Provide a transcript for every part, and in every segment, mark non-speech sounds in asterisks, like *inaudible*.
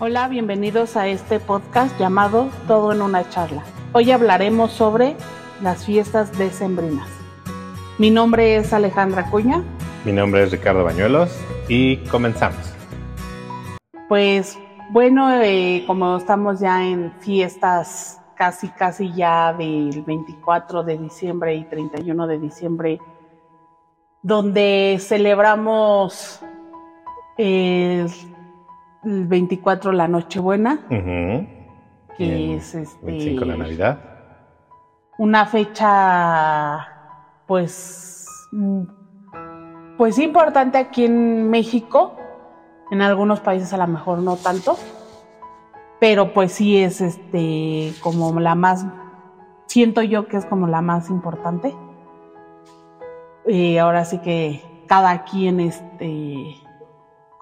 Hola, bienvenidos a este podcast llamado Todo en una charla. Hoy hablaremos sobre las fiestas decembrinas. Mi nombre es Alejandra Cuña. Mi nombre es Ricardo Bañuelos y comenzamos. Pues bueno, eh, como estamos ya en fiestas casi, casi ya del 24 de diciembre y 31 de diciembre, donde celebramos el 24 la Nochebuena, que es este, 25 la Navidad. una fecha pues pues importante aquí en México, en algunos países a lo mejor no tanto, pero pues sí es este como la más siento yo que es como la más importante. Y ahora sí que cada quien este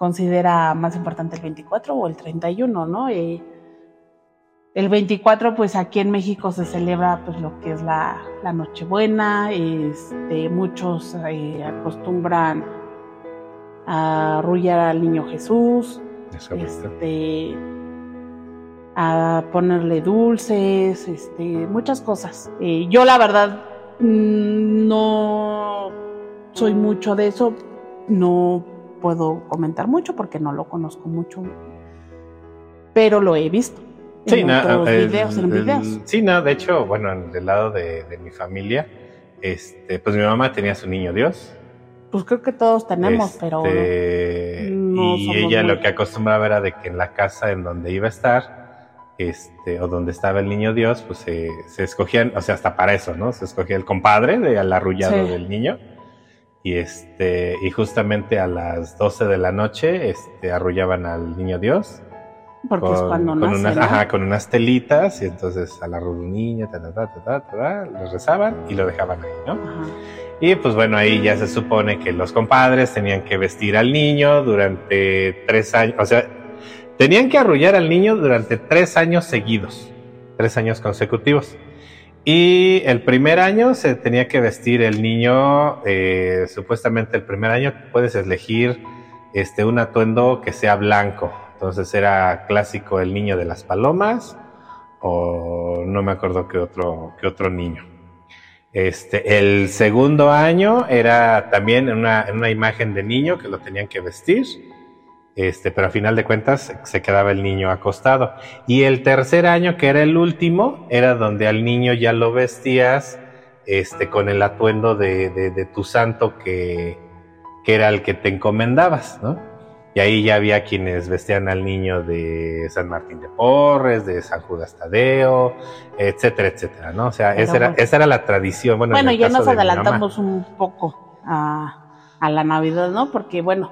considera más importante el 24 o el 31, ¿no? El 24, pues aquí en México se celebra pues lo que es la, la Nochebuena, este, muchos eh, acostumbran a arrullar al niño Jesús, este, a ponerle dulces, este, muchas cosas. Eh, yo la verdad mm, no soy mucho de eso, no puedo comentar mucho porque no lo conozco mucho, pero lo he visto. Sí, en no, otros el- videos, en el- videos. sí, no, de hecho, bueno, en- del lado de, de mi familia, este, pues mi mamá tenía su niño Dios. Pues creo que todos tenemos, pero Este, no y ella muy- lo que acostumbraba era de que en la casa en donde iba a estar, este, o donde estaba el niño Dios, pues se, se escogían, o sea, hasta para eso, ¿no? Se escogía el compadre de al arrullado Sí. del niño. Y este, y justamente a las 12 de la noche, este, arrullaban al niño Dios. porque es cuando con nace, unas, ¿no? ajá, con unas telitas, y entonces al arrullo un niño, ta, ta, ta, ta, ta, ta, ta, le rezaban y lo dejaban ahí, ¿no? Ajá. Y pues bueno, ahí ya se supone que los compadres tenían que vestir al niño durante tres años, o sea, tenían que arrullar al niño durante tres años seguidos, tres años consecutivos. Y el primer año se tenía que vestir el niño, eh, supuestamente el primer año puedes elegir este, un atuendo que sea blanco. Entonces era clásico el niño de las palomas o no me acuerdo qué otro, qué otro niño. Este, el segundo año era también una, una imagen de niño que lo tenían que vestir, este, pero a final de cuentas se quedaba el niño acostado. Y el tercer año, que era el último, era donde al niño ya lo vestías este, con el atuendo de, de- de tu santo que, que era el que te encomendabas, ¿no? Y ahí ya había quienes vestían al niño de San Martín de Porres, de San Judas Tadeo, etcétera, etcétera, ¿no? O sea, esa era, esa era la tradición. Bueno, en Bueno, ya nos adelantamos un poco a, a la Navidad, ¿no? Porque, bueno,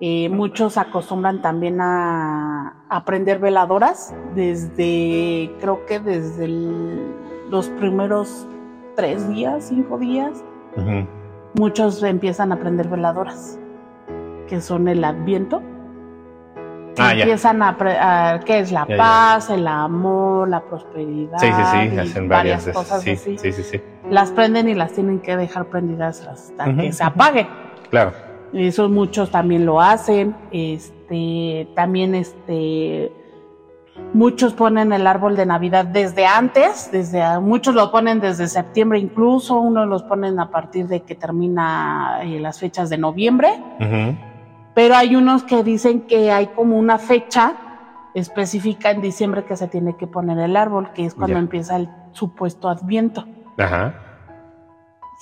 eh, muchos acostumbran también a, a prender veladoras desde, creo que desde el- los primeros tres días, cinco días, muchos empiezan a prender veladoras, que son el Adviento. Ah, ya. empiezan a, a- ¿qué es la Ya, ya. paz, el amor, la prosperidad? Sí, sí, sí, hacen varias cosas Sí, así sí, sí, sí. las prenden y las tienen que dejar prendidas hasta que se apague. Claro. Eso muchos también lo hacen. Este, también este, muchos ponen el árbol de Navidad desde antes, desde muchos lo ponen desde septiembre incluso, unos los ponen a partir de que termina eh, las fechas de noviembre, pero hay unos que dicen que hay como una fecha específica en diciembre que se tiene que poner el árbol, que es cuando empieza el supuesto adviento. Ajá.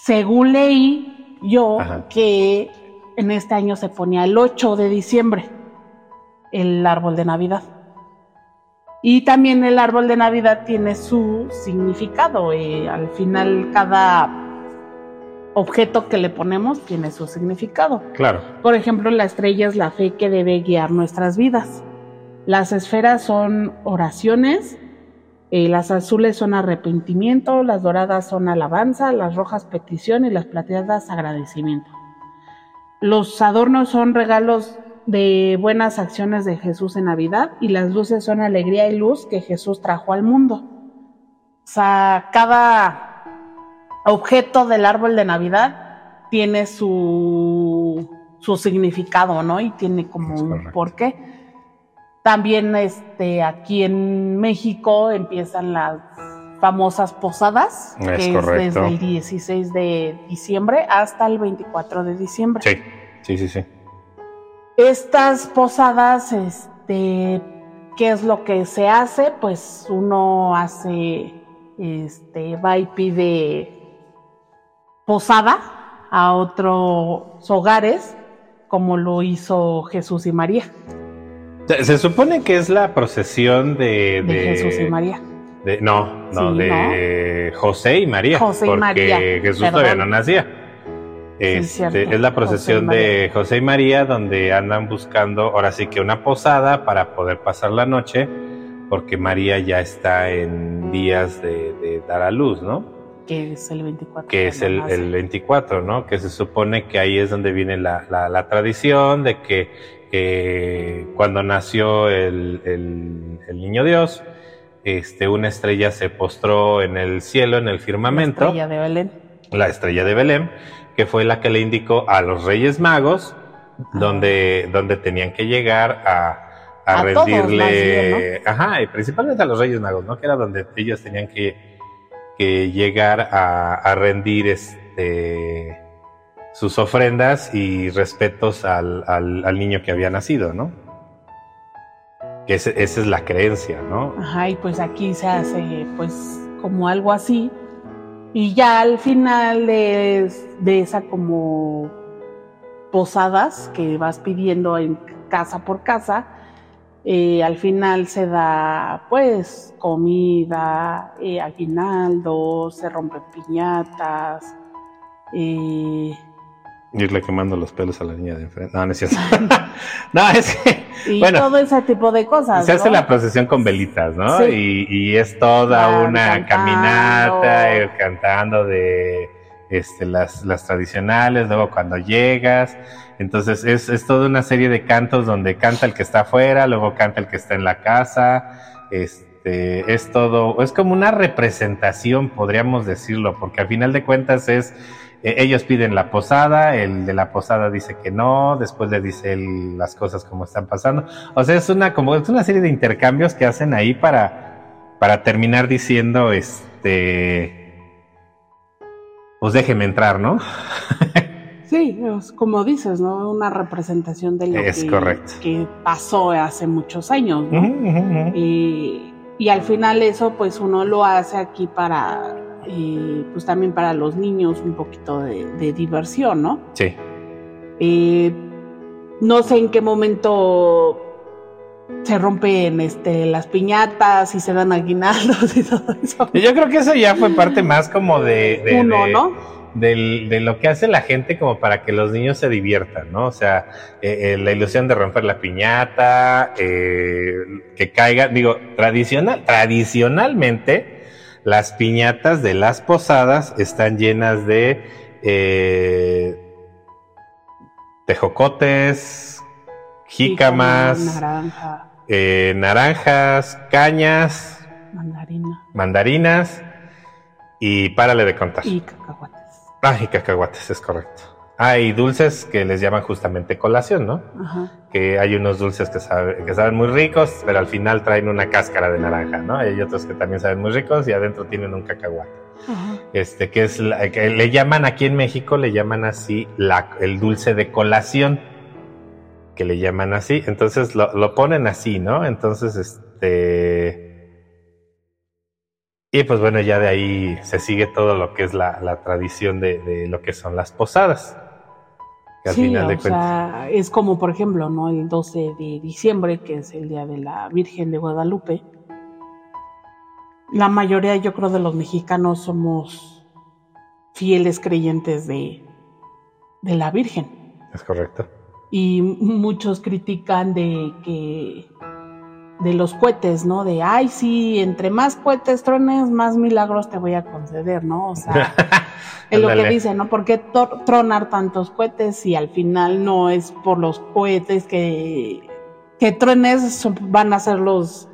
Según leí yo Ajá. que en este año se ponía el 8 de diciembre el árbol de Navidad. Y también el árbol de Navidad tiene su significado. eh, al final cada objeto que le ponemos tiene su significado. Claro. Por ejemplo, la estrella es la fe que debe guiar nuestras vidas. Las esferas son oraciones, eh, las azules son arrepentimiento, las doradas son alabanza, las rojas petición y las plateadas agradecimiento. Los adornos son regalos de buenas acciones de Jesús en Navidad y las luces son alegría y luz que Jesús trajo al mundo. O sea, cada objeto del árbol de Navidad tiene su, su significado, ¿no? Y tiene como Es un correcto. porqué. También este, aquí en México empiezan las famosas posadas, Es que correcto. es desde el 16 de diciembre hasta el 24 de diciembre. Sí, sí, sí, sí. Estas posadas, este, ¿qué es lo que se hace? Pues uno hace, este, va y pide posada a otros hogares, como lo hizo Jesús y María, Se, supone que es la procesión de... de, Jesús y María. De- no, no, Sí, de José y María. José y porque María, Jesús perdón. todavía no nacía. Este, es la procesión José de José y María donde andan buscando ahora sí que una posada para poder pasar la noche porque María ya está en días de, de dar a luz, ¿no? que es el 24. que es el, el 24, ¿no? Que se supone que ahí es donde viene la, la- la tradición de que eh, cuando nació el, el- el niño Dios, este, una estrella se postró en el cielo, en el La firmamento, estrella de Belén. la estrella de Belén, que fue la que le indicó a los Reyes Magos donde, donde tenían que llegar a, a, A rendirle, ajá, y principalmente a los Reyes Magos, ¿no? Que era donde ellos tenían que, que llegar a, a rendir este sus ofrendas y respetos al, al, al niño que había nacido, ¿no? Ese- esa es la creencia, ¿no? Ajá, y pues aquí se hace pues como algo así. Y ya al final de, de esa como posadas que vas pidiendo en casa por casa, eh, al final se da pues comida, eh, aguinaldo, se rompen piñatas. eh, Irle quemando los pelos a la niña de enfrente. No, no es cierto. *laughs* *laughs* no, es que y Bueno, todo ese tipo de cosas. se hace la procesión con velitas, ¿no? Sí. Y, y es toda una cantando. caminata, eh, cantando de este, las, las tradicionales, luego cuando llegas. Entonces es, es toda una serie de cantos donde canta el que está afuera, luego canta el que está en la casa. Este, es todo, es como una representación, podríamos decirlo, porque al final de cuentas es eh, ellos piden la posada, el de la posada dice que no, después le dice él las cosas como están pasando. O sea, es una como es una serie de intercambios que hacen ahí para para terminar diciendo este pues déjeme entrar, ¿no? *laughs* Sí, es como dices, ¿no? Una representación de lo Es que, correcto. que pasó hace muchos años, ¿no? Y, y al final eso, pues uno lo hace aquí para, eh, pues también para los niños un poquito de, de diversión, ¿no? Sí. Eh, no sé en qué momento se rompen este, las piñatas y se dan aguinaldos y *laughs* todo eso. Yo creo que eso ya fue parte más como de, de- Uno, de- ¿no? del- de lo que hace la gente como para que los niños se diviertan, ¿no? O sea, eh, eh, la ilusión de romper la piñata, eh, que caiga, digo, tradicional, tradicionalmente las piñatas de las posadas están llenas de eh, tejocotes, jícamas, Naranja, eh, naranjas, cañas, mandarina mandarinas y párale de contar. y cacahuates. Ah, y cacahuates, es correcto. Ah, y dulces que les llaman justamente colación, ¿no? Ajá. Que hay unos dulces que, sabe- que saben muy ricos, pero al final traen una cáscara de naranja, ¿no? Hay otros que también saben muy ricos y adentro tienen un cacahuate. Ajá. Este, que es, la- que le llaman aquí en México, le llaman así la, el dulce de colación, que le llaman así. Entonces lo, lo ponen así, ¿no? Entonces, este... Y pues bueno, ya de ahí se sigue todo lo que es la, la tradición de, de lo que son las posadas. Que al sí, final de o cuentas. sea, es como por ejemplo, ¿no? El 12 de diciembre, que es el día de la Virgen de Guadalupe. La mayoría, yo creo, de los mexicanos somos fieles creyentes de, de la Virgen. Es correcto. Y muchos critican de que de los cohetes, ¿no? De ay sí, entre más cohetes trones, más milagros te voy a conceder, ¿no? O sea, *laughs* es lo que dicen, ¿no? ¿Por qué tronar tantos cohetes si al final no es por los cohetes que, que truenes van a ser los,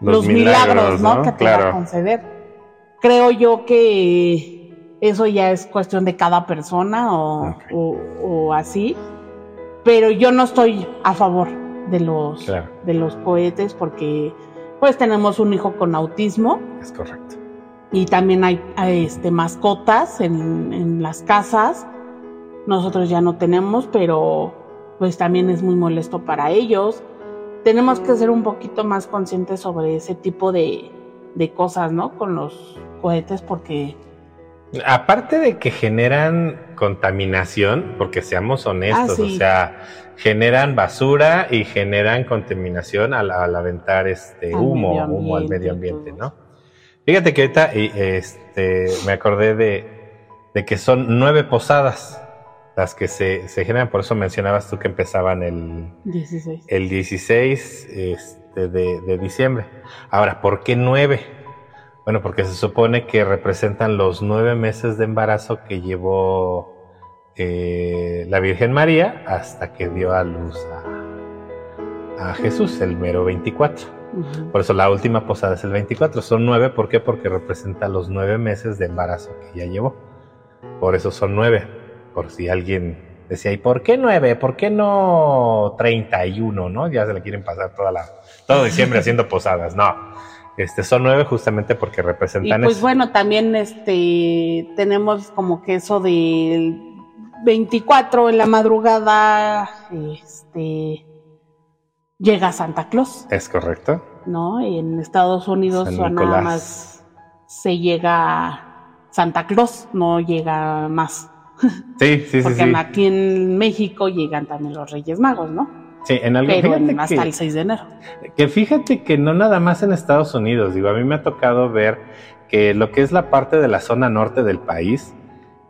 los, milagros, ¿no? Que te va a Claro. conceder. Creo yo que eso ya es cuestión de cada persona o- o así, pero yo no estoy a favor de los, Claro. de los cohetes porque pues tenemos un hijo con autismo Es correcto. y también hay, hay, este, mascotas en, en las casas. Nosotros ya no tenemos, pero pues también es muy molesto para ellos. Tenemos que ser un poquito más conscientes sobre ese tipo de, de cosas, ¿no? Con los cohetes porque Aparte de que generan contaminación, porque seamos honestos, Ah, sí. o sea, generan basura y generan contaminación al, al aventar este Al humo, humo al medio ambiente, ¿no? Fíjate que ahorita este, me acordé de, de que son nueve posadas las que se, se generan, por eso mencionabas tú que empezaban el, 16. el 16 este, de, de diciembre. Ahora, ¿por qué nueve? Bueno, porque se supone que representan los nueve meses de embarazo que llevó eh, la Virgen María hasta que dio a luz a, a Jesús, el mero 24. Ujú. Por eso la última posada es el 24. Son nueve, ¿por qué? Porque representa los nueve meses de embarazo que ya llevó. Por eso son nueve. Por si alguien decía, ¿y por qué nueve? ¿Por qué no 31? ¿No? Ya se le quieren pasar toda la, todo diciembre *laughs* haciendo posadas. No. Este, son nueve justamente porque Y representan pues eso. bueno, también este tenemos como que eso del 24 en la madrugada, este llega Santa Claus, Es correcto. ¿no? En Estados Unidos nada más se llega Santa Claus, no llega más. Sí, sí, sí. Porque Sí, aquí en México llegan también los Reyes Magos, ¿no? Sí, en algo, Pero en- hasta que- el 6 de enero. Que fíjate que no nada más en Estados Unidos, digo, a mí me ha tocado ver que lo que es la parte de la zona norte del país,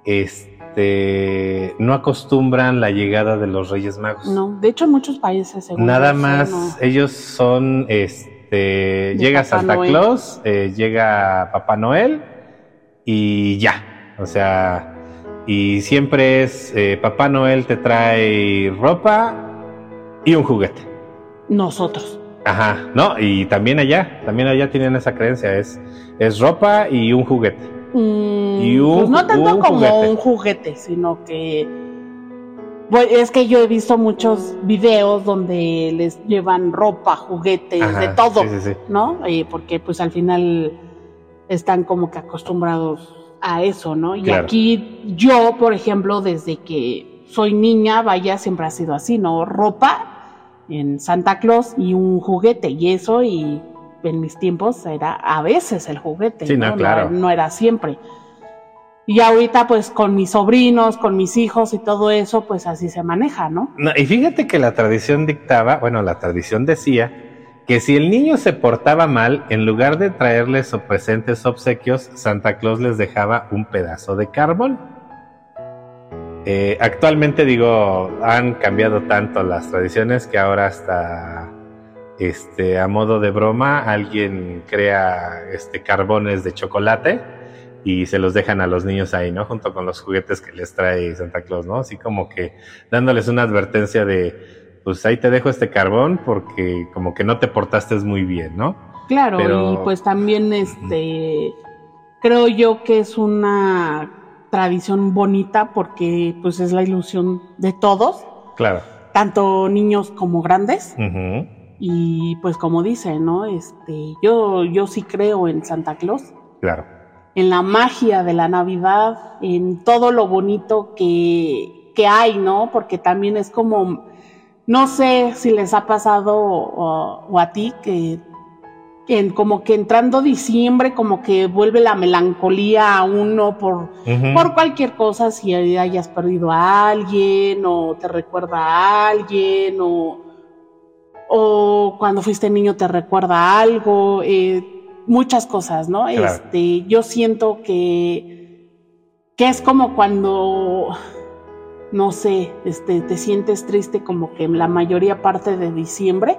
este, no acostumbran la llegada de los Reyes Magos. No, de hecho en muchos países según nada más, no. ellos son, este, llega Papá Santa Noel. Claus, eh, llega Papá Noel y ya, o sea, y siempre es eh, Papá Noel te trae ropa y un juguete. nosotros. Ajá, no, y también allá, también allá tienen esa creencia, es, es ropa y un juguete. Mm, Y un pues no tanto un como juguete. un juguete, sino que bueno, es que yo he visto muchos videos donde les llevan ropa, juguetes, Ajá, de todo, Sí, sí, sí. ¿no? Eh, porque pues al final están como que acostumbrados a eso, ¿no? Y Claro. aquí yo, por ejemplo, desde que soy niña, vaya, siempre ha sido así, ¿no? Ropa en Santa Claus y un juguete, y eso, y en mis tiempos era a veces el juguete, Sí, no, ¿no? claro. no era siempre. Y ahorita, pues con mis sobrinos, con mis hijos y todo eso, pues así se maneja, ¿no? No, y fíjate que la tradición dictaba, bueno, la tradición decía que si el niño se portaba mal, en lugar de traerles o presentes obsequios, Santa Claus les dejaba un pedazo de carbón. Eh, actualmente digo, han cambiado tanto las tradiciones que ahora hasta este a modo de broma alguien crea este carbones de chocolate y se los dejan a los niños ahí, ¿no? Junto con los juguetes que les trae Santa Claus, ¿no? Así como que dándoles una advertencia de, pues ahí te dejo este carbón porque como que no te portaste muy bien, ¿no? Claro, Pero- y pues también este creo yo que es una tradición bonita porque pues es la ilusión de todos, Claro. tanto niños como grandes. Y pues como dice, ¿no? Este, yo, yo sí creo en Santa Claus, Claro. en la magia de la Navidad, en todo lo bonito que, que hay, ¿no? Porque también es como, no sé si les ha pasado o, o a ti que en, como que entrando diciembre como que vuelve la melancolía a uno por, por cualquier cosa, si hayas perdido a alguien o te recuerda a alguien o, o cuando fuiste niño te recuerda algo, eh, muchas cosas, ¿no? Claro. Este, yo siento que, que es como cuando, no sé, este, te sientes triste como que la mayoría parte de diciembre.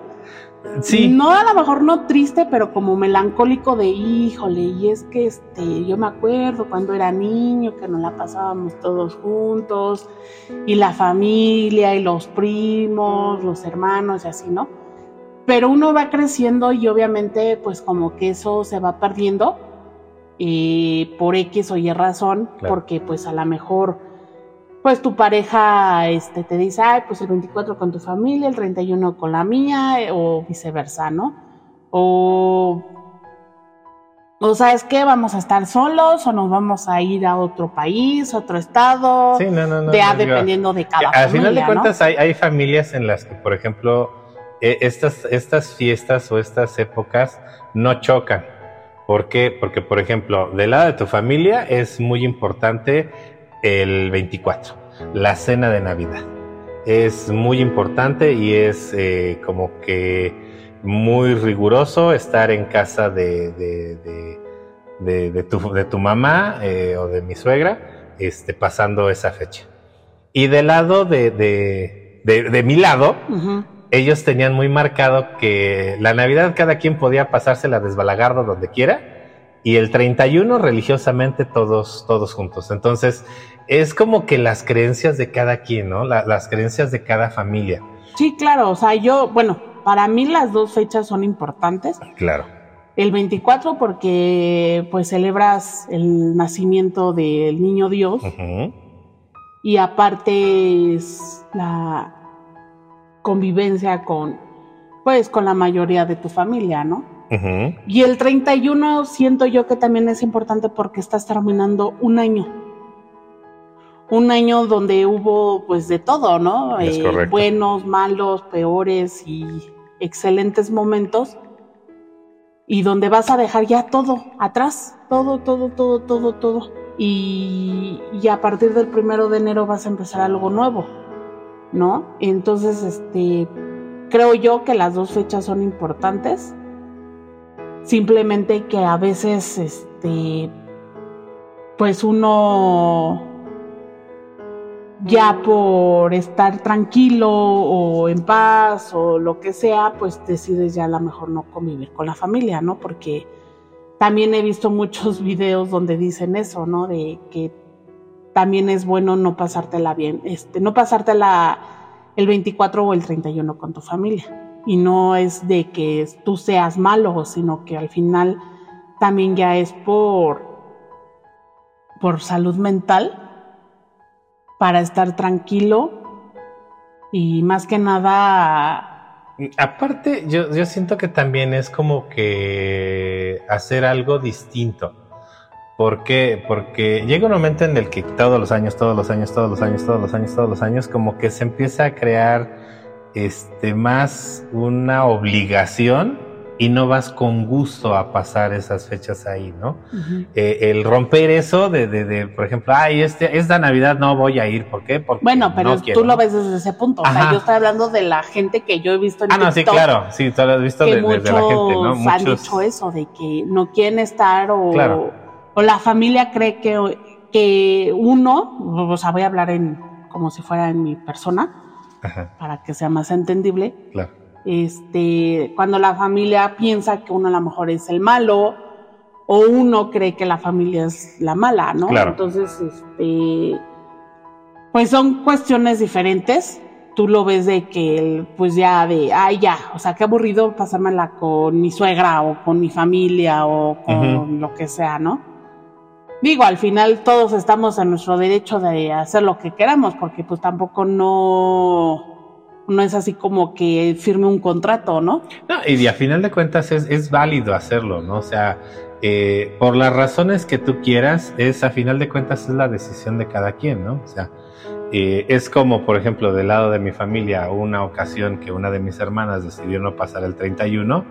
Sí. No, a lo mejor no triste, pero como melancólico de híjole, y es que este, yo me acuerdo cuando era niño que nos la pasábamos todos juntos, y la familia, y los primos, los hermanos, y así, ¿no? Pero uno va creciendo y obviamente, pues como que eso se va perdiendo eh, por X o Y razón, Claro. porque pues a lo mejor pues tu pareja este, te dice, ay, pues el 24 con tu familia, el 31 con la mía, eh, o viceversa, ¿no? O, o sabes qué, vamos a estar solos o nos vamos a ir a otro país, otro estado, Sí, no, no, no. de- digo, dependiendo de cada Al final de cuentas, hay, hay familias en las que, por ejemplo, eh, estas, estas fiestas o estas épocas no chocan. ¿Por qué? Porque, por ejemplo, del lado de tu familia es muy importante el 24, la cena de Navidad. Es muy importante y es eh, como que muy riguroso estar en casa de, de- de- de- de tu, mamá eh, o de mi suegra este, pasando esa fecha. Y del lado de, de, mi lado. Ellos tenían muy marcado que la Navidad cada quien podía pasársela desbalagardo donde quiera y el 31 religiosamente todos, todos juntos. Entonces, es como que las creencias de cada quien, ¿no? La- las creencias de cada familia. Sí, claro, o sea, yo, bueno, para mí las dos fechas son importantes. Claro. El 24 porque pues celebras el nacimiento del niño Dios y aparte es la convivencia con pues con la mayoría de tu familia, ¿no? Ujú. Y el 31 siento yo que también es importante porque estás terminando un año. Un año donde hubo pues de todo, ¿no? Es correcto. buenos, malos, peores y excelentes momentos. Y donde vas a dejar ya todo atrás, todo, todo, todo, todo, todo. Y, y a partir del primero de enero vas a empezar algo nuevo, ¿no? Entonces, este, creo yo que las dos fechas son importantes simplemente que a veces este pues uno ya por estar tranquilo o en paz o lo que sea, pues decides ya a lo mejor no convivir con la familia, ¿no? Porque también he visto muchos *laughs* videos donde dicen eso, ¿no? De que también es bueno no pasártela bien, este, no pasártela el 24 o el 31 con tu familia y no es de que tú seas malo, sino que al final también ya es por, por salud mental, para estar tranquilo y más que nada, Aparte, yo, yo siento que también es como que hacer algo distinto. ¿Por qué? Porque llega un momento en el que todos los años, todos los años, todos los años, todos los años, todos los años, como que se empieza a crear este más una obligación y no vas con gusto a pasar esas fechas ahí, ¿no? Eh, el romper eso de, de, de, por ejemplo, ay, este, esta Navidad no voy a ir, ¿por qué? Porque bueno, pero no tú quiero, lo ves desde ese punto, o sea, yo estoy hablando de la gente que yo he visto en Ah, no, sí, claro, sí, tú lo has visto que de, muchos la gente, ¿no? han dicho eso, de que no quieren estar o, Claro. O la familia cree que, que uno, o sea, voy a hablar en como si fuera en mi persona, Ajá, para que sea más entendible, claro. este, cuando la familia piensa que uno a lo mejor es el malo o uno cree que la familia es la mala, ¿no? Claro. Entonces, este, pues son cuestiones diferentes. Tú lo ves de que, el- pues ya de, ay, ya, o sea, qué aburrido pasármela con mi suegra o con mi familia o con lo que sea, ¿no? Digo, al final todos estamos en nuestro derecho de hacer lo que queramos, porque pues tampoco no, no es así como que firme un contrato, ¿no? No, y a final de cuentas es, es válido hacerlo, ¿no? O sea, eh, por las razones que tú quieras, es a final de cuentas es la decisión de cada quien, ¿no? O sea, eh, es como, por ejemplo, del lado de mi familia, una ocasión que una de mis hermanas decidió no pasar el 31,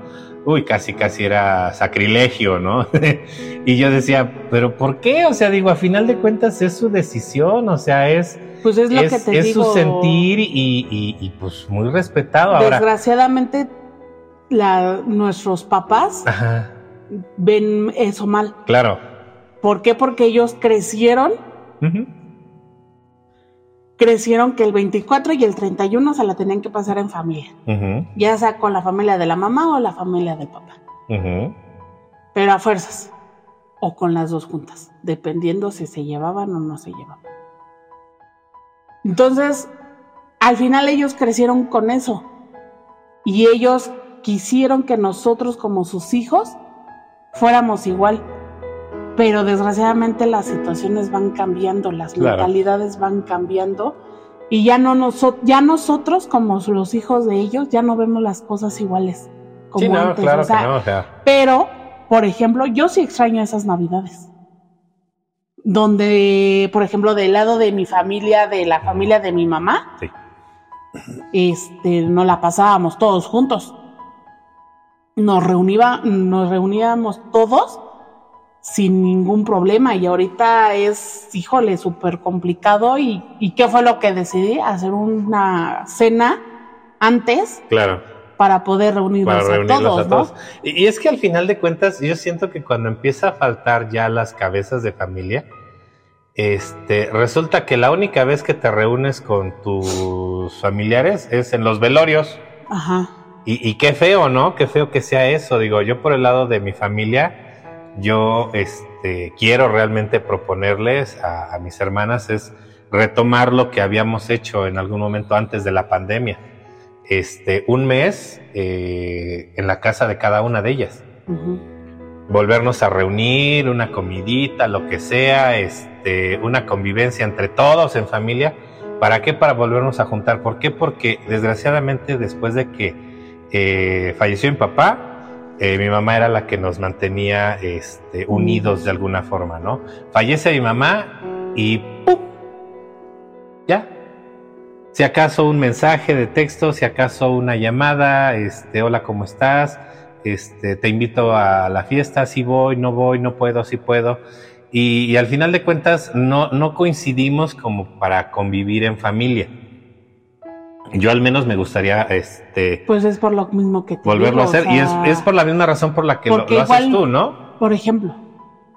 uy, casi, casi era sacrilegio, ¿no? *laughs* y yo decía, ¿pero por qué? O sea, digo, a final de cuentas es su decisión, o sea, es, Pues es lo es, que te es digo. su sentir y, y- y, pues muy respetado ahora. Desgraciadamente, la, nuestros papás Ajá, ven eso mal. claro. ¿Por qué? Porque ellos crecieron. Crecieron que el 24 y el 31 se la tenían que pasar en familia, ya sea con la familia de la mamá o la familia del papá, pero a fuerzas, o con las dos juntas, dependiendo si se llevaban o no se llevaban. Entonces, al final ellos crecieron con eso. Y ellos quisieron que nosotros como sus hijos fuéramos igual. Pero desgraciadamente las situaciones van cambiando, las Claro. mentalidades van cambiando y ya no noso- ya nosotros como los hijos de ellos ya no vemos las cosas iguales como Sí, no, antes, claro o sea, que no, o sea, pero por ejemplo, yo sí extraño esas navidades. Donde, por ejemplo, del lado de mi familia, de la familia de mi mamá, sí. este, nos la pasábamos todos juntos. Nos, reuniva, nos reuníamos todos sin ningún problema y ahorita es, híjole, súper complicado y, y ¿qué fue lo que decidí? Hacer una cena antes Claro. para poder reunirnos para a todos, a ¿no? y es que al final de cuentas, yo siento que cuando empieza a faltar ya las cabezas de familia, este, resulta que la única vez que te reúnes con tus familiares es en los velorios. Ajá. Y, y qué feo, ¿no? Qué feo que sea eso. Digo, yo por el lado de mi familia, yo este, quiero realmente proponerles a, a mis hermanas es retomar lo que habíamos hecho en algún momento antes de la pandemia. Este, un mes eh, en la casa de cada una de ellas. Volvernos a reunir, una comidita, lo que sea, este, una convivencia entre todos en familia. ¿Para qué? Para volvernos a juntar. ¿Por qué? Porque desgraciadamente después de que eh, falleció mi papá, eh, mi mamá era la que nos mantenía este, unidos de alguna forma, ¿no? Fallece mi mamá y ¡pum! Ya. Si acaso un mensaje de texto, si acaso una llamada, este, hola, ¿cómo estás? Este, te invito a la fiesta, si voy, no voy, no puedo, si puedo. Y, y al final de cuentas no, no coincidimos como para convivir en familia. Yo al menos me gustaría este, Pues es por lo mismo que te volverlo digo, a hacer. o y es, es por la misma razón por la que lo, lo haces igual- tú, ¿no? Por ejemplo,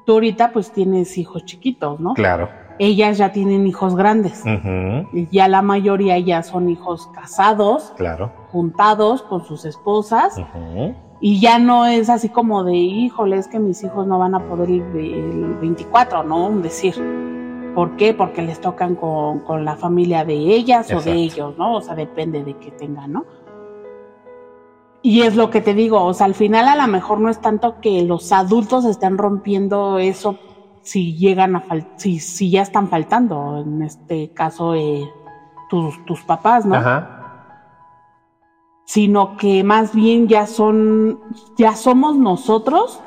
tú ahorita pues tienes hijos chiquitos, ¿no? Claro. Ellas ya tienen hijos grandes. Y Ya la mayoría ya son hijos casados, Claro. juntados con sus esposas. Ujú, Y ya no es así como de, híjole, es que mis hijos no van a poder el, el 24, ¿no? Un decir. ¿Por qué? Porque les tocan con, con la familia de ellas o de ellos, ¿no? O sea, depende de qué tengan, ¿no? Y es lo que te digo, o sea, al final a lo mejor no es tanto que los adultos estén rompiendo eso si llegan a si, si ya están faltando, en este caso eh, tus, tus papás, ¿no? Ajá. sino que más bien ya son, ya somos nosotros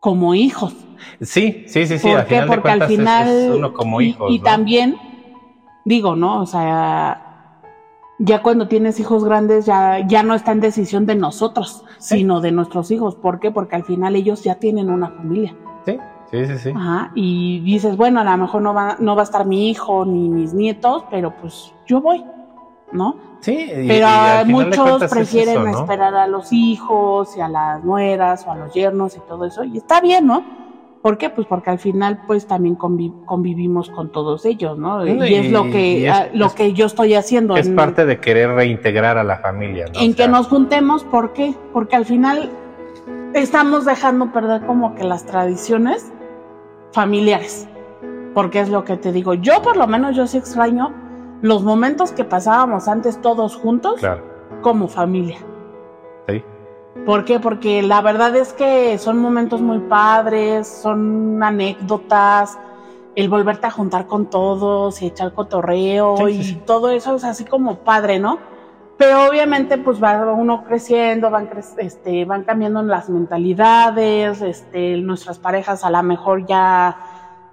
como hijos. Sí, sí, sí, sí. ¿Por al qué? final de Porque al es- final, es uno como y, hijos, y ¿no? también, digo, ¿no? O sea, ya cuando tienes hijos grandes ya, ya no está en decisión de nosotros, Sí. sino de nuestros hijos. ¿Por qué? Porque al final ellos ya tienen una familia. Sí, sí, sí, sí. Ajá, y dices, bueno, a lo mejor no va, no va a estar mi hijo ni mis nietos, pero pues yo voy, ¿no? Sí, y- Pero y muchos es prefieren eso, ¿no? esperar a los hijos y a las nueras o a los yernos y todo eso. Y está bien, ¿no? ¿Por qué? Pues porque al final pues también convi- convivimos con todos ellos, ¿no? Y, es lo que es- lo es- que yo estoy haciendo. Es en, parte de querer reintegrar a la familia, ¿no? en O sea, que nos juntemos, ¿por qué? Porque al final estamos dejando perder como que las tradiciones familiares. Porque es lo que te digo. Yo por lo menos yo sí extraño los momentos que pasábamos antes todos juntos Claro, como familia. ¿Por qué? Porque la verdad es que son momentos muy padres, son anécdotas, el volverte a juntar con todos y echar cotorreo Sí, y sí. todo eso es así como padre, ¿no? Pero obviamente pues va uno creciendo, van, cre- este, van cambiando las mentalidades, este, nuestras parejas a lo mejor ya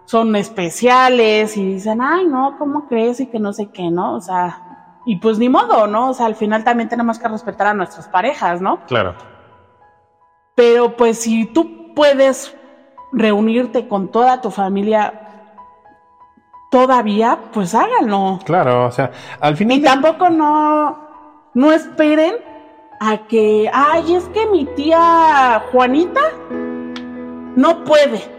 son especiales y dicen, ay no, ¿cómo crees? Y que no sé qué, ¿no? O sea, y pues ni modo, ¿no? O sea, al final también tenemos que respetar a nuestras parejas, ¿no? Claro. Pero pues si tú puedes reunirte con toda tu familia todavía, pues háganlo. Claro, o sea, al final Y de- tampoco no, no esperen a que, ay, es que mi tía Juanita no puede.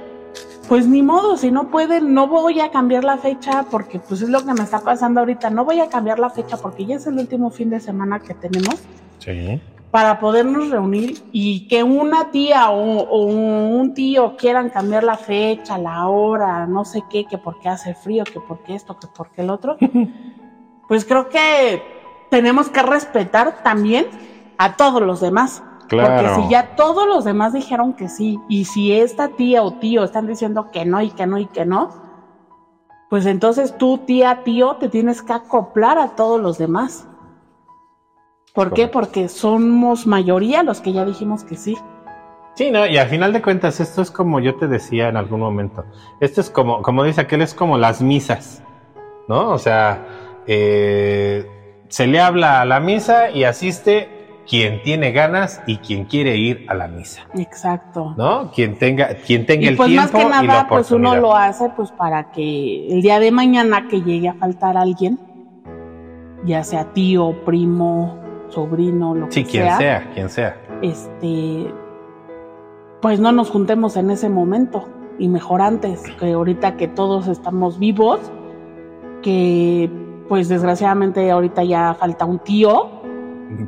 Pues ni modo, si no puede, no voy a cambiar la fecha porque pues es lo que me está pasando ahorita. No voy a cambiar la fecha porque ya es el último fin de semana que tenemos Sí. para podernos reunir y que una tía o, o un tío quieran cambiar la fecha, la hora, no sé qué, que porque hace frío, que porque esto, que porque el otro, *laughs* pues creo que tenemos que respetar también a todos los demás. Claro. Porque si ya todos los demás dijeron que sí, y si esta tía o tío están diciendo que no y que no y que no, pues entonces tú, tía, tío, te tienes que acoplar a todos los demás. ¿Por qué? Porque somos mayoría los que ya dijimos que sí. Sí, no, y al final de cuentas, esto es como yo te decía en algún momento. Esto es como, como dice aquel, es como las misas, ¿no? O sea, eh, se le habla a la misa y asiste quien tiene ganas y quien quiere ir a la misa, Exacto. ¿no? Quien tenga, quien tenga Y el pues más tiempo que y la nada, pues uno lo hace pues para que el día de mañana que llegue a faltar alguien, ya sea tío, primo, sobrino, lo Sí, que quien sea, sea, quien sea. este, pues no nos juntemos en ese momento y mejor antes, que ahorita que todos estamos vivos, que pues desgraciadamente ahorita ya falta un tío,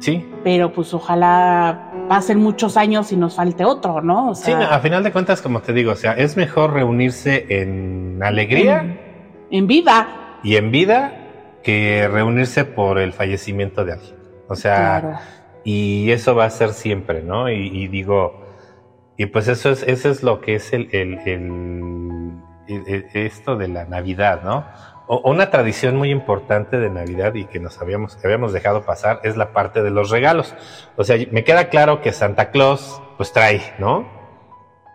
Sí, pero pues ojalá pasen muchos años y nos falte otro, ¿no? O sí, sea, no, a final de cuentas, como te digo, o sea, es mejor reunirse en alegría en, en vida, y en vida que reunirse por el fallecimiento de alguien. O sea, claro. y eso va a ser siempre, ¿no? Y, y digo, y pues eso es, eso es lo que es el, el- el- el- el- esto de la Navidad, ¿no? O- una tradición muy importante de Navidad y que nos habíamos, que habíamos dejado pasar es la parte de los regalos. O sea, me queda claro que Santa Claus pues trae, ¿no?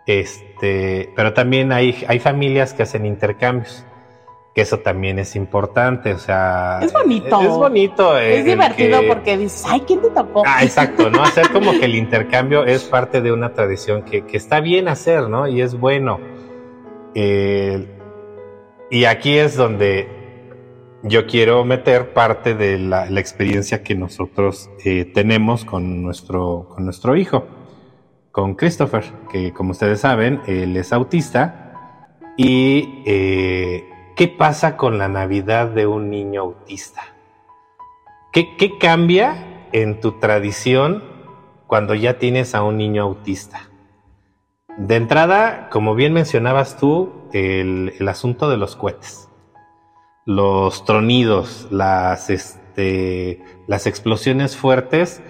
Este, pero también hay, hay familias que hacen intercambios. Que eso también es importante, o sea. Es bonito. Es, bonito. Es divertido que- porque dices, ay, ¿quién te tocó? Ah, exacto, ¿no? *laughs* Hacer como que el intercambio es parte de una tradición que, que está bien hacer, ¿no? Y es bueno. Eh, y aquí es donde yo quiero meter parte de la, experiencia que nosotros eh, tenemos con nuestro, con nuestro hijo, con Christopher, que como ustedes saben, él es autista. Y eh, ¿qué pasa con la Navidad de un niño autista? ¿Qué, qué cambia en tu tradición cuando ya tienes a un niño autista? De entrada, como bien mencionabas tú, el, asunto de los cohetes, los tronidos, las, este, las explosiones fuertes,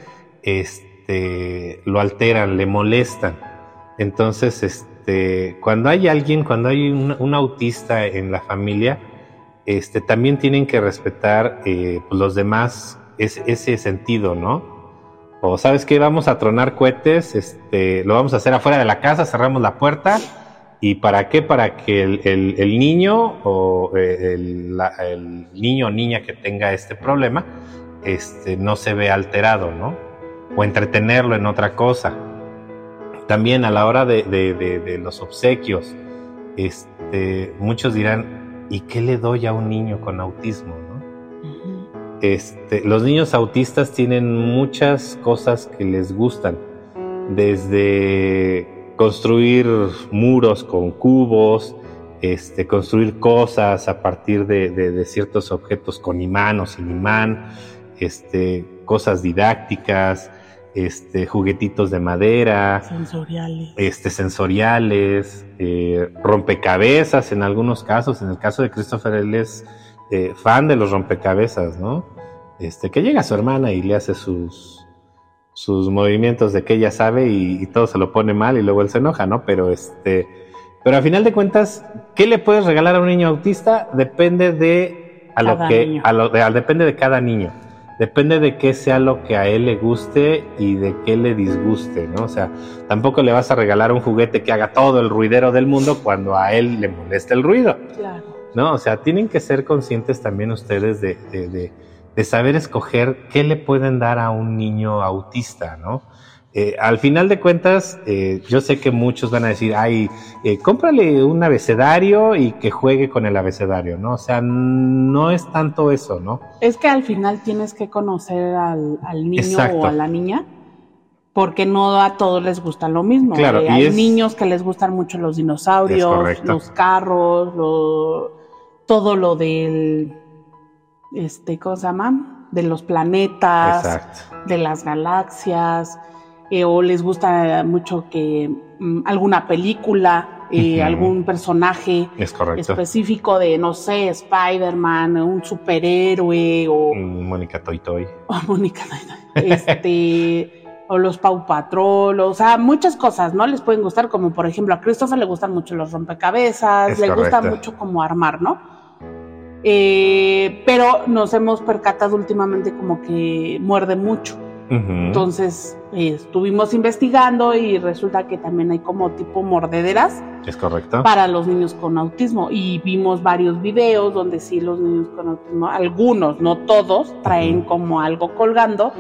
este, lo alteran, le molestan. Entonces, este, cuando hay alguien, cuando hay un, autista en la familia, este, también tienen que respetar eh, pues, los demás es- ese sentido, ¿no? O sabes que vamos a tronar cohetes, este, lo vamos a hacer afuera de la casa, cerramos la puerta. ¿Y para qué? Para que el, el- el niño o eh, el, la- el niño o niña que tenga este problema este, no se vea alterado, ¿no? O entretenerlo en otra cosa. También a la hora de, de- de- de los obsequios, este, muchos dirán, ¿y qué le doy a un niño con autismo? ¿no? Este, los niños autistas tienen muchas cosas que les gustan, desde construir muros con cubos, este, construir cosas a partir de, de- de ciertos objetos con imán o sin imán, este, cosas didácticas, este, juguetitos de madera, Sensoriales. este, sensoriales, eh, rompecabezas en algunos casos. En el caso de Christopher, él es eh, fan de los rompecabezas, ¿no? Este, que llega su hermana y le hace sus, sus movimientos de que ella sabe y, y todo se lo pone mal y luego él se enoja, ¿no? Pero este, pero a final de cuentas, ¿qué le puedes regalar a un niño autista? Depende de a lo Cada que, a lo, de- depende de cada niño. Depende de qué sea lo que a él le guste y de qué le disguste, ¿no? O sea, tampoco le vas a regalar un juguete que haga todo el ruidero del mundo cuando a él le molesta el ruido, Claro. ¿no? O sea, tienen que ser conscientes también ustedes de, de, de- de saber escoger qué le pueden dar a un niño autista, ¿no? Eh, al final de cuentas, eh, yo sé que muchos van a decir, ay, eh, cómprale un abecedario y que juegue con el abecedario, ¿no? O sea, no es tanto eso, ¿no? Es que al final tienes que conocer al, al niño Exacto. o a la niña, porque no a todos les gusta lo mismo. Claro, Eh, y hay es- niños que les gustan mucho los dinosaurios, los carros, lo- todo lo del, este, ¿cómo se llama? De los planetas, Exacto. de las galaxias, eh, o les gusta mucho que mm, alguna película, eh, algún personaje Es específico de, no sé, Spider-Man, un superhéroe o, Mónica Toy Toy. *laughs* o Mónica. Este, o los Pau Patrol, o sea, muchas cosas, ¿no? Les pueden gustar, como por ejemplo a Christopher le gustan mucho los rompecabezas, Es le gusta mucho como armar, ¿no? Eh, pero nos hemos percatado últimamente como que muerde mucho. Entonces eh, estuvimos investigando y resulta que también hay como tipo mordederas es correcto. para los niños con autismo y vimos varios videos donde sí los niños con autismo, algunos, no todos, traen como algo colgando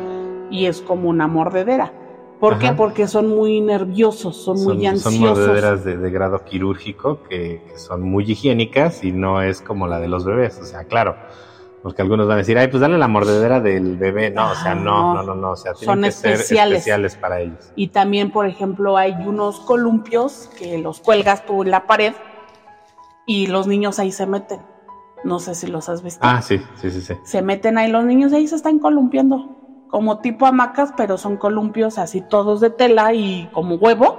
y es como una mordedera. ¿Por qué? Porque son muy nerviosos, son, muy son ansiosos. mordederas de, de grado quirúrgico que, que son muy higiénicas y no es como la de los bebés. O sea, claro, porque algunos van a decir, ay, pues dale la mordedera del bebé. No, o sea, Ah, no, no. no, no, no. O sea, tienen Son que ser especiales. especiales para ellos. Y también, por ejemplo, hay unos columpios que los cuelgas tú en la pared y los niños ahí se meten. No sé si los has visto. Ah, sí, sí, sí, sí. se meten ahí los niños ahí se están columpiando como tipo hamacas pero son columpios así todos de tela y como huevo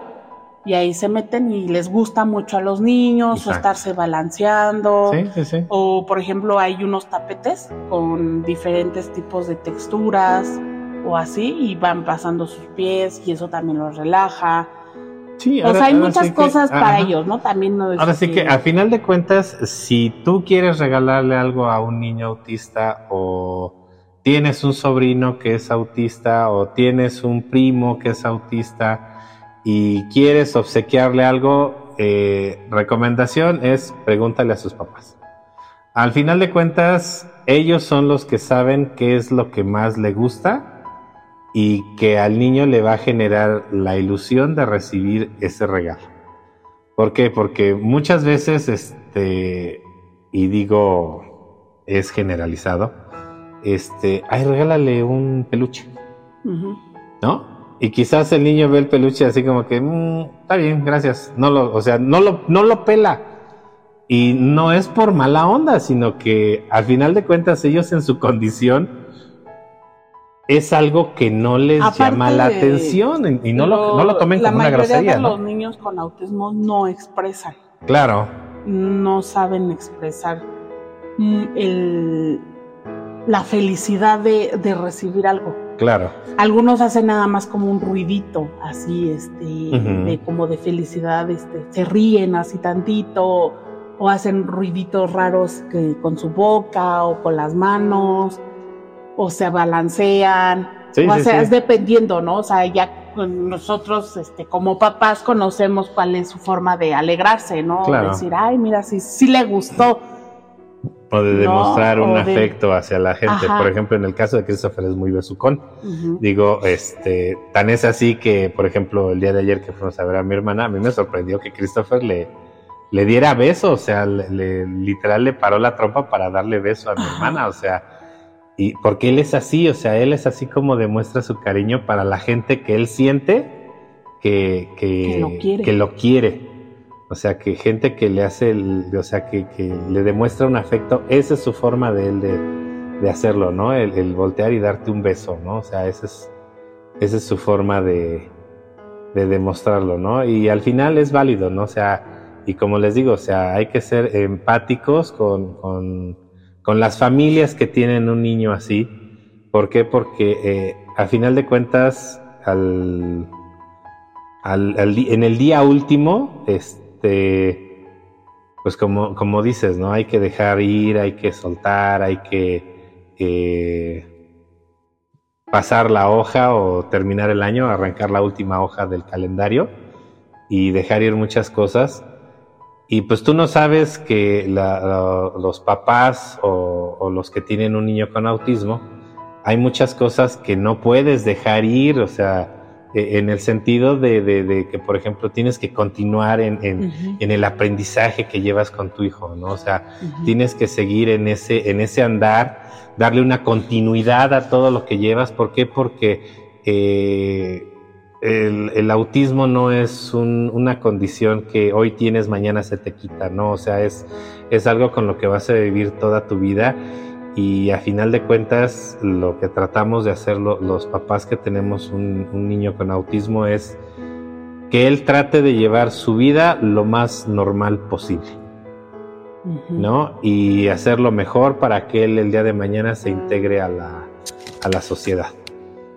y ahí se meten y les gusta mucho a los niños o Exacto. estarse balanceando Sí, sí, sí. o por ejemplo hay unos tapetes con diferentes tipos de texturas o así y van pasando sus pies y eso también los relaja Sí, o ahora- sea hay muchas sí que- cosas para ajá. ellos no también no es Ahora sí que que- a final de cuentas, si tú quieres regalarle algo a un niño autista o tienes un sobrino que es autista o tienes un primo que es autista y quieres obsequiarle algo, eh, recomendación es pregúntale a sus papás. Al final de cuentas, ellos son los que saben qué es lo que más le gusta y que al niño le va a generar la ilusión de recibir ese regalo. ¿Por qué? Porque muchas veces, este, y digo, es generalizado, este, ay, regálale un peluche. ¿no? Y quizás el niño ve el peluche así como que, "Mm, está bien, gracias. No lo, o sea, no lo, no lo pela. Y no es por mala onda, sino que al final de cuentas ellos en su condición es algo que no les Aparte llama la de- atención y no lo, no lo tomen la como una mayoría grosería, de ¿no? los niños con autismo no expresan Claro, no saben expresar mm, el- la felicidad de, de recibir algo. claro. Algunos hacen nada más como un ruidito, así, este, de como de felicidad, este, se ríen así tantito, o hacen ruiditos raros que con su boca o con las manos, o se balancean, Sí, o sí, sea, sí. es dependiendo, ¿no? O sea, ya nosotros, este, como papás, conocemos cuál es su forma de alegrarse, ¿no? Claro. Decir, ay, mira, sí, sí le gustó. O de No, demostrar un de- afecto hacia la gente. Ajá. Por ejemplo, en el caso de Christopher es muy besucón. Digo, este, tan es así que, por ejemplo, el día de ayer que fuimos a ver a mi hermana, a mí me sorprendió que Christopher le, le diera beso, o sea, le, le- literal le paró la trompa para darle beso a mi Ajá. hermana, o sea, y porque él es así, o sea, él es así como demuestra su cariño para la gente que él siente que, que, Que lo quiere. que lo quiere. O sea, que gente que le hace, el- o sea, que, que le demuestra un afecto, esa es su forma de él de, de hacerlo, ¿no? El, el voltear y darte un beso, ¿no? O sea, esa es, esa es su forma de, de demostrarlo, ¿no? Y al final es válido, ¿no? O sea, y como les digo, o sea, hay que ser empáticos con, con, con las familias que tienen un niño así. ¿Por qué? Porque eh, a final de cuentas, al, al- al en el día último, pues como, como dices, ¿no? Hay que dejar ir, hay que soltar, hay que eh, pasar la hoja o terminar el año, arrancar la última hoja del calendario y dejar ir muchas cosas. Y pues tú no sabes que los papás o, o los que tienen un niño con autismo, hay muchas cosas que no puedes dejar ir, o sea, eh, en el sentido de, de- de que, por ejemplo, tienes que continuar en, en- en el aprendizaje que llevas con tu hijo, ¿no? O sea, tienes que seguir en ese, en ese andar, darle una continuidad a todo lo que llevas. ¿Por qué? Porque eh, el, el autismo no es un- una condición que hoy tienes, mañana se te quita, ¿no? O sea, es, es algo con lo que vas a vivir toda tu vida. Y a final de cuentas, lo que tratamos de hacer lo- los papás que tenemos un, un niño con autismo es que él trate de llevar su vida lo más normal posible. ¿no? Y hacerlo mejor para que él el día de mañana se integre a la, a la sociedad.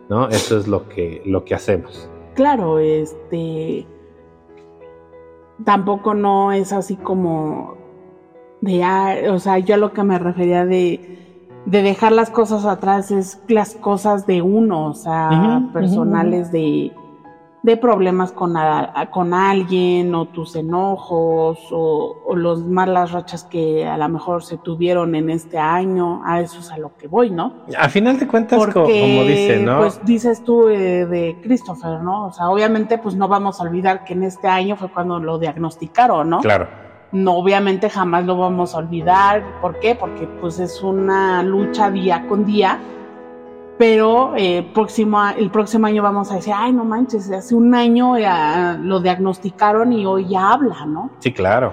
¿no? Eso es lo que, lo que hacemos. Claro, este tampoco no es así como de, ah, o sea, yo a lo que me refería de, de dejar las cosas atrás es las cosas de uno, o sea, personales de de problemas con, con alguien o tus enojos o, o los malas rachas que a lo mejor se tuvieron en este año, a eso es a lo que voy, ¿no? A final de cuentas, como dice, ¿no? Pues dices tú eh, de Christopher, ¿no? O sea, obviamente pues no vamos a olvidar que en este año fue cuando lo diagnosticaron, ¿no? Claro. No, obviamente jamás lo vamos a olvidar. ¿Por qué? Porque pues es una lucha día con día pero eh, próximo, el próximo año vamos a decir, ay, no manches, hace un año eh, lo diagnosticaron y hoy ya habla, ¿no? Sí, claro.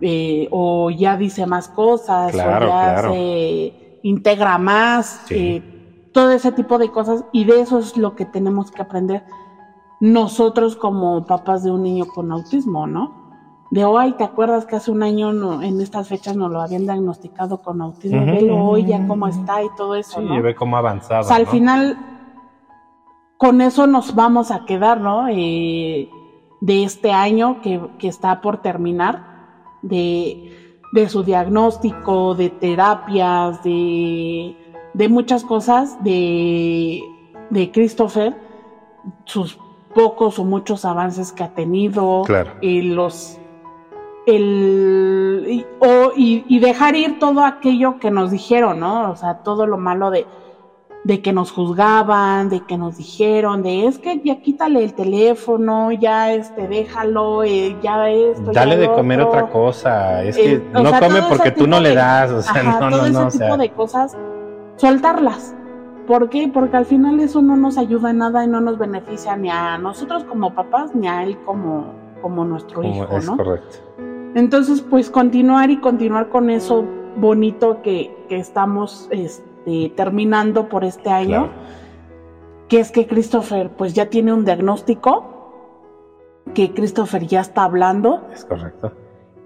Eh, o ya dice más cosas, o ya se integra más, todo ese tipo de cosas, y de eso es lo que tenemos que aprender nosotros como papás de un niño con autismo, ¿no? De hoy, ¿te acuerdas que hace un año no, en estas fechas nos lo habían diagnosticado con autismo? Velo hoy ya cómo está y todo eso, sí, ve cómo avanzaba. O sea, al final, con eso nos vamos a quedar, ¿no? Eh, de este año que, que, está por terminar, de, de su diagnóstico, de terapias, de, de muchas cosas, de, de Christopher, sus pocos o muchos avances que ha tenido, claro. y los el, y, o, y, dejar ir todo aquello que nos dijeron, ¿no? O sea, todo lo malo de, de que nos juzgaban, de que nos dijeron, de es que ya quítale el teléfono, ya este, déjalo, eh, ya esto. Dale de comer otra cosa, es que eh, no come porque tú no le das, o sea, no, todo no, ese tipo de cosas, soltarlas. ¿Por qué? Porque al final eso no nos ayuda en nada y no nos beneficia ni a nosotros como papás ni a él como, como nuestro hijo, es ¿no? Correcto. Entonces, pues continuar y continuar con eso bonito que, estamos este, terminando por este año, que es que Christopher pues ya tiene un diagnóstico, que Christopher ya está hablando. Es correcto.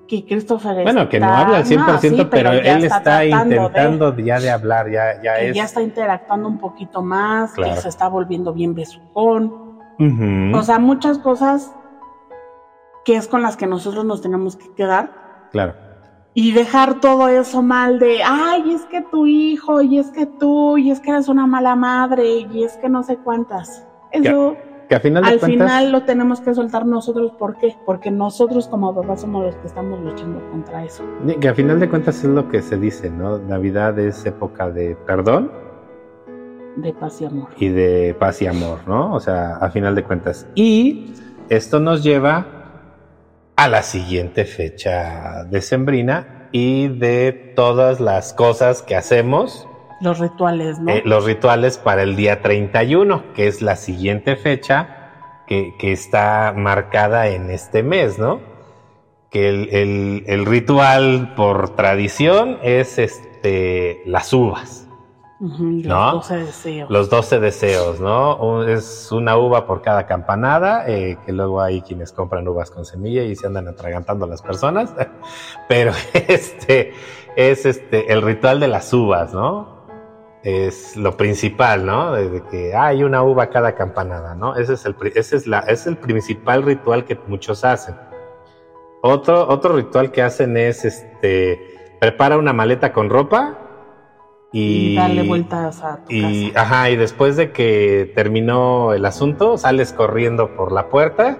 Que Christopher Bueno, que no habla al 100%, pero, él está, intentando ya de hablar, ya, ya es... Ya está interactuando un poquito más, que se está volviendo bien besucón. O sea, muchas cosas que es con las que nosotros nos tenemos que quedar. Claro. Y dejar todo eso mal de, ay, es que tu hijo, y es que tú, y es que eres una mala madre, y es que no sé cuántas. Eso que, final al final lo tenemos que soltar nosotros. ¿Por qué? Porque nosotros como papás somos los que estamos luchando contra eso. Que a final de cuentas es lo que se dice, ¿no? Navidad es época de perdón. De paz y amor. Y de paz y amor, ¿no? O sea, a final de cuentas. Y esto nos lleva a la siguiente fecha decembrina y de todas las cosas que hacemos. Los rituales, ¿no? Eh, los rituales para el día 31, que es la siguiente fecha que, está marcada en este mes, ¿no? Que el, el ritual por tradición es este, las uvas. Los 12 deseos. Los 12 deseos, ¿no? Es una uva por cada campanada, eh, que luego hay quienes compran uvas con semilla y se andan atragantando a las personas. *laughs* Pero *laughs* este es este el ritual de las uvas, ¿no? Es lo principal, ¿no? Desde que hay una uva cada campanada, ¿no? Ese es el, ese es la, es el principal ritual que muchos hacen. Otro, otro ritual que hacen es este prepara una maleta con ropa y, darle vueltas a tu y, Ajá, y después de que terminó el asunto, sales corriendo por la puerta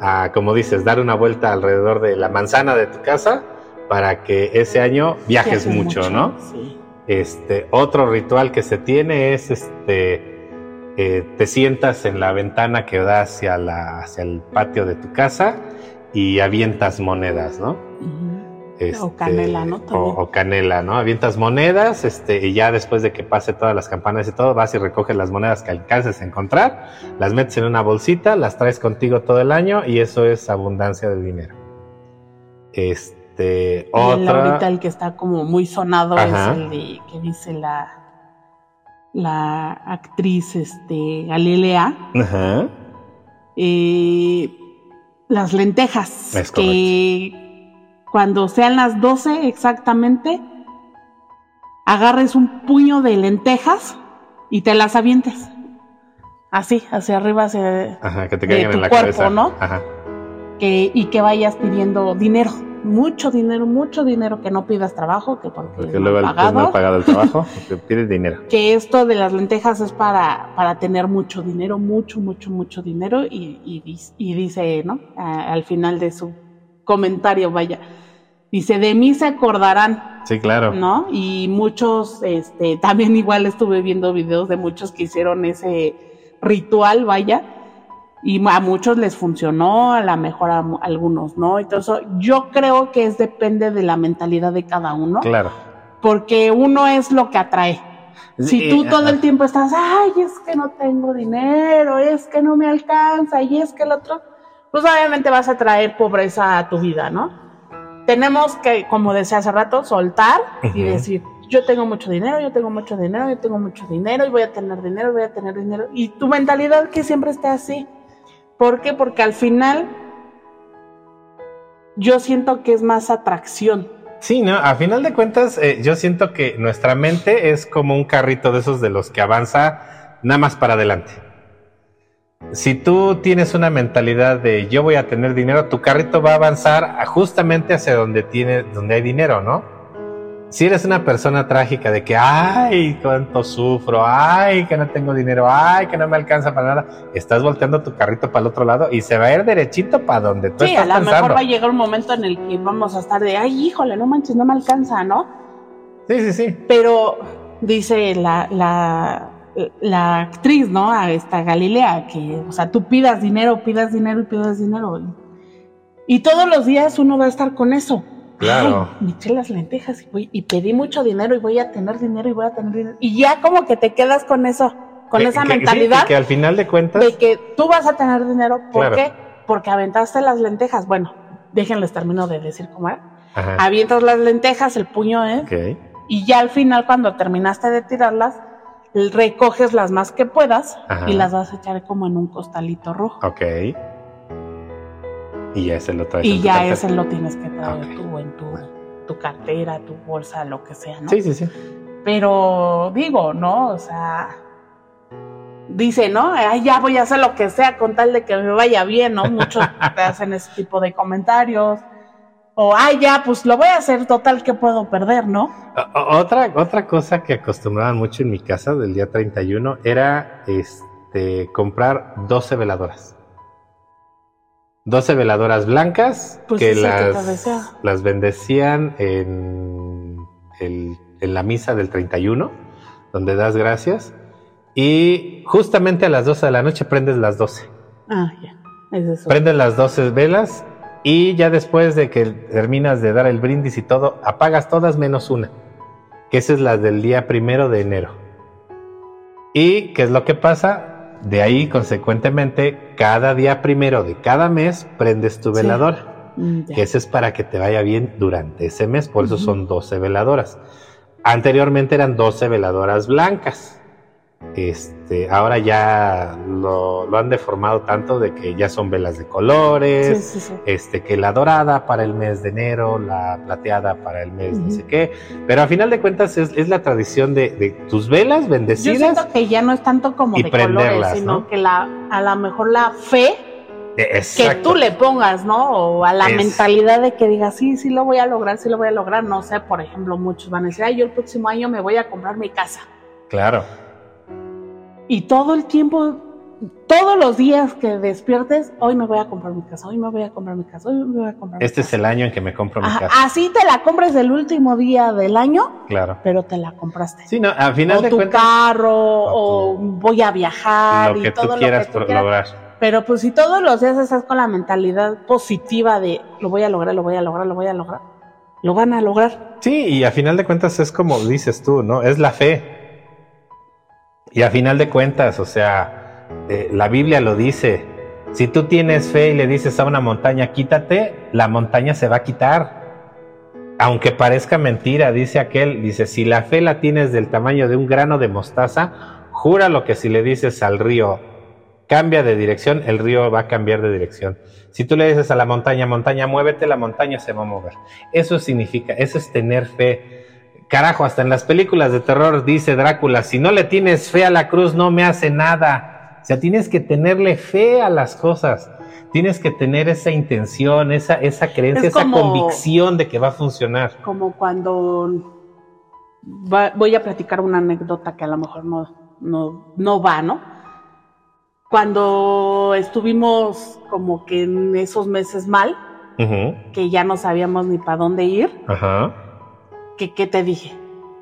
a, como dices, dar una vuelta alrededor de la manzana de tu casa para que ese año viajes, mucho, ¿no? Sí. Este, otro ritual que se tiene es este, eh, te sientas en la ventana que da hacia, la, hacia el patio de tu casa y avientas monedas, ¿no? o este, canela, ¿no? O, canela, ¿no? Avientas monedas, este, y ya después de que pase todas las campanas y todo, vas y recoges las monedas que alcances a encontrar, las metes en una bolsita, las traes contigo todo el año y eso es abundancia de dinero. Este, y otra. ahorita el que está como muy sonado es el de que dice la la actriz este Galilea. Ajá. Eh, las lentejas que cuando sean las 12 exactamente, agarres un puño de lentejas y te las avientes. así, hacia arriba, hacia Ajá, que te de caigan tu en la cuerpo, cabeza. ¿no? Ajá. que, y que vayas pidiendo dinero, mucho dinero, mucho dinero, que no pidas trabajo, que porque, Porque luego el, mal es mal pagado, pagado el trabajo, *laughs* te pides dinero. que esto de las lentejas es para, para tener mucho dinero, mucho, mucho, mucho dinero, y, y, dice, ¿no? A- al final de su comentario, vaya, dice, de mí se acordarán, Sí, claro. ¿no? Y muchos, este, *laughs* también igual estuve viendo videos de muchos que hicieron ese ritual, vaya, y a muchos les funcionó, a lo mejor a mu- algunos no. Entonces, yo creo que es depende de la mentalidad de cada uno, Claro. porque uno es lo que atrae. Si tú Sí, todo el tiempo estás, ay, es que no tengo dinero, es que no me alcanza, y es que el otro, pues obviamente vas a traer pobreza a tu vida, ¿no? Tenemos que, como decía hace rato, soltar y decir, yo tengo mucho dinero, yo tengo mucho dinero, yo tengo mucho dinero, y voy a tener dinero, voy a tener dinero. Y tu mentalidad que siempre esté así. ¿Por qué? Porque al final yo siento que es más atracción. Sí, ¿no? A final de cuentas, eh, yo siento que nuestra mente es como un carrito de esos de los que avanza nada más para adelante. Si tú tienes una mentalidad de yo voy a tener dinero, tu carrito va a avanzar a- justamente hacia donde tiene, donde hay dinero, ¿no? Si eres una persona trágica de que, ay, cuánto sufro, ay, que no tengo dinero, ay, que no me alcanza para nada, estás volteando tu carrito para el otro lado y se va a ir derechito para donde tú Sí, a estás lo pensando. mejor va a llegar un momento en el que vamos a estar de, ay, híjole, no manches, no me alcanza, ¿no? Sí, sí, sí. Pero dice la, la, la actriz, ¿no? A esta Galilea, que, o sea, tú pidas dinero, pidas dinero y pidas dinero. Y todos los días uno va a estar con eso. Claro. Ay, me eché las lentejas y, voy, y pedí mucho dinero y voy a tener dinero y voy a tener dinero. Y ya como que te quedas con eso, con Que- esa que- sí, mentalidad que al final de cuentas, de que tú vas a tener dinero. ¿Por Claro. qué? Porque aventaste las lentejas. Bueno, déjenles termino de decir cómo era. Ajá. Avientas las lentejas, el puño, ¿eh? Ok. Y ya al final, cuando terminaste de tirarlas, recoges las más que puedas Ajá. y las vas a echar como en un costalito rojo. Ok. Y ya ese lo traes. en Y tu ya cartera. ese lo tienes que traer Ok. tú en tu, tu cartera, tu bolsa, lo que sea, ¿no? Sí, sí, sí. Pero digo, ¿no? O sea, dice, ¿no? Ay, ya voy a hacer lo que sea con tal de que me vaya bien, ¿no? Muchos *laughs* te hacen ese tipo de comentarios. O, ay, ya, pues lo voy a hacer total que puedo perder, ¿no? Otra, otra cosa que acostumbraban mucho en mi casa del día 31 era este, comprar 12 veladoras. 12 veladoras blancas Pues que las, las bendecían en, el- en la misa del 31, donde das gracias. Y justamente a las 12 de la noche prendes las 12. Ah, ya. Es eso. Prendes las 12 velas y ya después de que terminas de dar el brindis y todo, apagas todas menos una, que esa es la del día primero de enero. ¿Y qué es lo que pasa? De ahí, consecuentemente, cada día primero de cada mes prendes tu veladora, Mm, que ese es para que te vaya bien durante ese mes, por eso son 12 veladoras. Anteriormente eran 12 veladoras blancas. Este, ahora ya lo, lo han deformado tanto de que ya son velas de colores, Sí, sí, sí. este, que la dorada para el mes de enero, la plateada para el mes no Ujú. sé qué, pero a final de cuentas es, es la tradición de, de tus velas Yo bendecidas. siento que ya no es tanto como y de colores, sino ¿no? que la, a lo mejor la fe Eh, que tú le pongas, ¿no? O a la Es- mentalidad de que digas, sí, sí lo voy a lograr, sí lo voy a lograr. No sé, por ejemplo, muchos van a decir, ay, yo el próximo año me voy a comprar mi casa. Claro, Y todo el tiempo, todos los días que despiertes, hoy me voy a comprar mi casa, hoy me voy a comprar mi casa, hoy me voy a comprar mi este es casa. el año en que me compro mi Ajá, casa. así te la compres el último día del año, Claro. pero te la compraste. Sí, no, a final o de tu cuentas, carro, o o, voy a viajar, lo y tú todo quieras lo que tú quieras. lograr. Pero pues si todos los días estás con la mentalidad positiva de lo voy a lograr, lo voy a lograr, lo voy a lograr, lo van a lograr. Sí, y a final de cuentas es como dices tú, ¿no? Es la fe. Y a final de cuentas, o sea, eh, la Biblia lo dice. Si tú tienes fe y le dices a una montaña, quítate, la montaña se va a quitar. Aunque parezca mentira, dice aquel, dice, si la fe la tienes del tamaño de un grano de mostaza, jura lo que si le dices al río, cambia de dirección, el río va a cambiar de dirección. Si tú le dices a la montaña, montaña, muévete, la montaña se va a mover. Eso significa, eso es tener fe. Carajo, hasta en las películas de terror dice Drácula, si no le tienes fe a la cruz no me hace nada. O sea, tienes que tenerle fe a las cosas. Tienes que tener esa intención, esa, esa creencia, Es esa convicción de que va a funcionar. Como cuando va- voy a platicar una anécdota que a lo mejor no, no, no va, ¿no? Cuando estuvimos como que en esos meses mal, que ya no sabíamos ni para dónde ir, Ajá. Que, ¿qué te dije?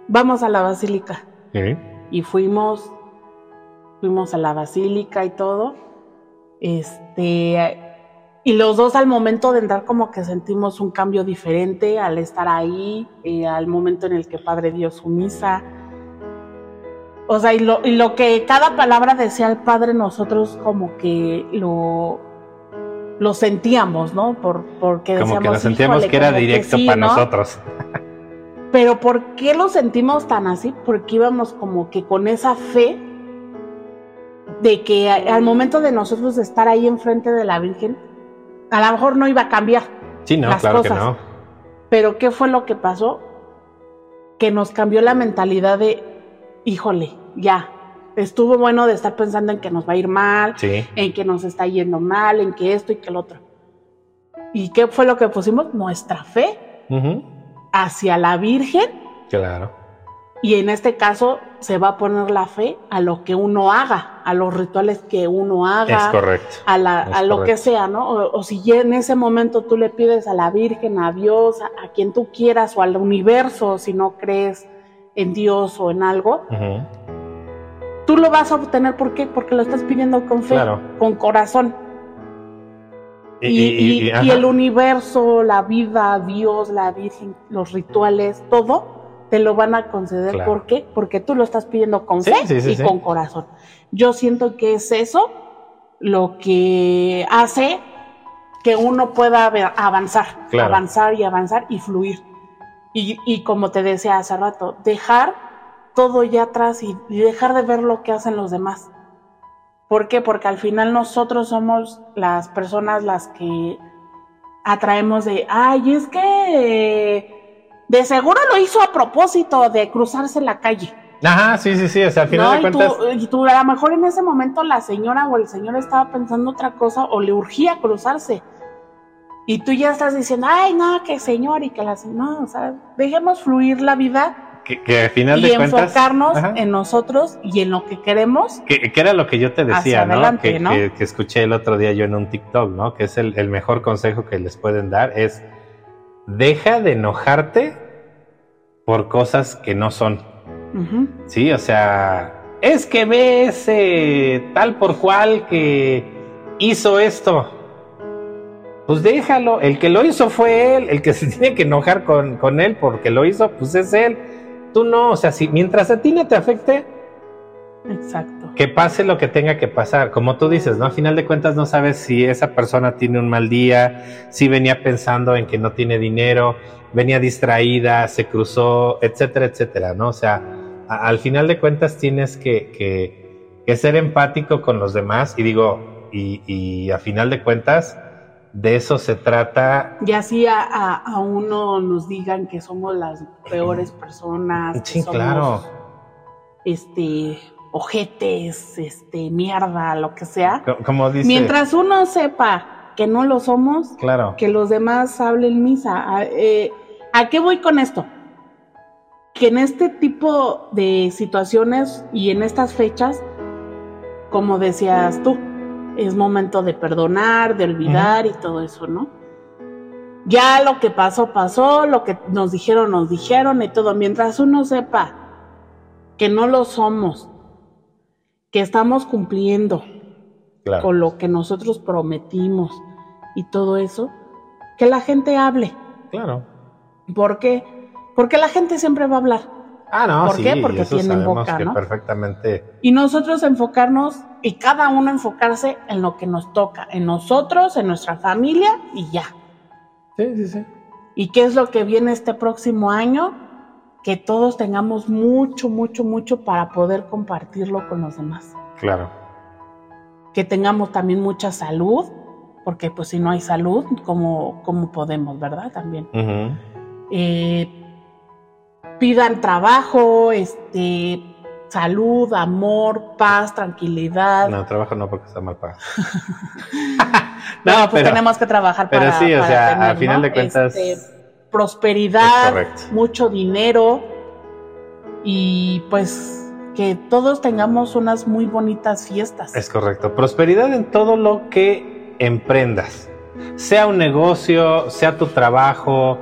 Vamos a la basílica. Sí. y fuimos fuimos a la basílica y todo este y los dos al momento de entrar como que sentimos un cambio diferente al estar ahí eh, al momento en el que Padre dio su misa o sea y lo, y lo que cada palabra decía el Padre nosotros como que lo lo sentíamos, ¿no? Por, porque Como decíamos, que nos sentíamos "Híjole, que era como directo sí, para ¿no?". nosotros. Pero ¿por qué lo sentimos tan así? Porque íbamos como que con esa fe de que al momento de nosotros estar ahí enfrente de la Virgen, a lo mejor no iba a cambiar. Sí, no, Las claro que cosas. no. Pero ¿qué fue lo que pasó? Que nos cambió la mentalidad de, híjole, ya, estuvo bueno de estar pensando en que nos va a ir mal, Sí. en que nos está yendo mal, en que esto y que el otro. ¿Y qué fue lo que pusimos? Nuestra fe hacia la Virgen Claro. Y en este caso se va a poner la fe a lo que uno haga, a los rituales que uno haga, Es correcto. a, la, es a lo que sea, ¿no? O, o si en ese momento tú le pides a la Virgen, a Dios, a, a quien tú quieras, o al universo, si no crees en Dios o en algo, tú lo vas a obtener. ¿Por qué? Porque lo estás pidiendo con fe, Claro. con corazón. Y, el universo, la vida, Dios, la Virgen, los rituales, todo te lo van a conceder. Claro. ¿Por qué? Porque tú lo estás pidiendo con Sí, fe sí, sí, y con corazón. Yo siento que es eso lo que hace que uno pueda avanzar, Claro. avanzar y avanzar y fluir. Y, y como te decía hace rato, dejar todo ya atrás y dejar de ver lo que hacen los demás. ¿Por qué? Porque al final nosotros somos las personas las que atraemos de, ay, es que de seguro lo hizo a propósito de cruzarse la calle. Ajá, sí, sí, sí. O sea, al final ¿no? de y, cuentas. tú, y tú, a lo mejor en ese momento la señora o el señor estaba pensando otra cosa o le urgía cruzarse. Y tú ya estás diciendo, ay, no, que señor y que la señora. No, o sea, dejemos fluir la vida Que, que al final y de cuentas. enfocarnos Ajá. en nosotros y en lo que queremos. Que, que era lo que yo te decía, ¿no? adelante, Que, ¿no? que- que escuché el otro día yo en un TikTok, ¿no? Que es el, el mejor consejo que les pueden dar, es deja de enojarte por cosas que no son. ¿sí? O sea, es que ve ese tal por cual que hizo esto. Pues déjalo, el que lo hizo fue él, el que *laughs* se tiene que enojar con, con él porque lo hizo, pues es él. Tú no, o sea, si mientras a ti no te afecte, Exacto. que pase lo que tenga que pasar. Como tú dices, ¿no? A final de cuentas no sabes si esa persona tiene un mal día, si venía pensando en que no tiene dinero, venía distraída, se cruzó, etcétera, etcétera, ¿no? O sea, a- al final de cuentas tienes que, que- que ser empático con los demás y digo, y, y a final de cuentas, de eso se trata. Y así a, a- a uno nos digan que somos las peores personas. que Sí, somos, claro. Este, ojetes, este, mierda, lo que sea. Co- Como dice. Mientras uno sepa que no lo somos, Claro. que los demás hablen misa. ¿A, eh, ¿a qué voy con esto? Que en este tipo de situaciones y en estas fechas, como decías tú, es momento de perdonar, de olvidar y todo eso, ¿no? Ya lo que pasó, pasó, lo que nos dijeron, nos dijeron y todo. Mientras uno sepa que no lo somos, que estamos cumpliendo, claro. con lo que nosotros prometimos y todo eso, que la gente hable. Claro. ¿Por qué? Porque la gente siempre va a hablar. Ah, no, ¿Por sí, qué? Porque eso tienen sabemos boca, que ¿no? perfectamente. Y nosotros enfocarnos y cada uno enfocarse en lo que nos toca, en nosotros, en nuestra familia y ya. Sí, sí, sí. ¿Y qué es lo que viene este próximo año? Que todos tengamos mucho, mucho, mucho para poder compartirlo con los demás. Claro. Que tengamos también mucha salud, porque pues si no hay salud, ¿cómo, cómo podemos, verdad? También. Eh, pidan trabajo, este, salud, amor, paz, tranquilidad. No, trabajo no porque está mal pagado. *laughs* no, pues tenemos que trabajar pero para. sí, o sea, tener, al final de cuentas. Este, prosperidad, mucho dinero y pues que todos tengamos unas muy bonitas fiestas. Es correcto. Prosperidad en todo lo que emprendas. Sea un negocio, sea tu trabajo,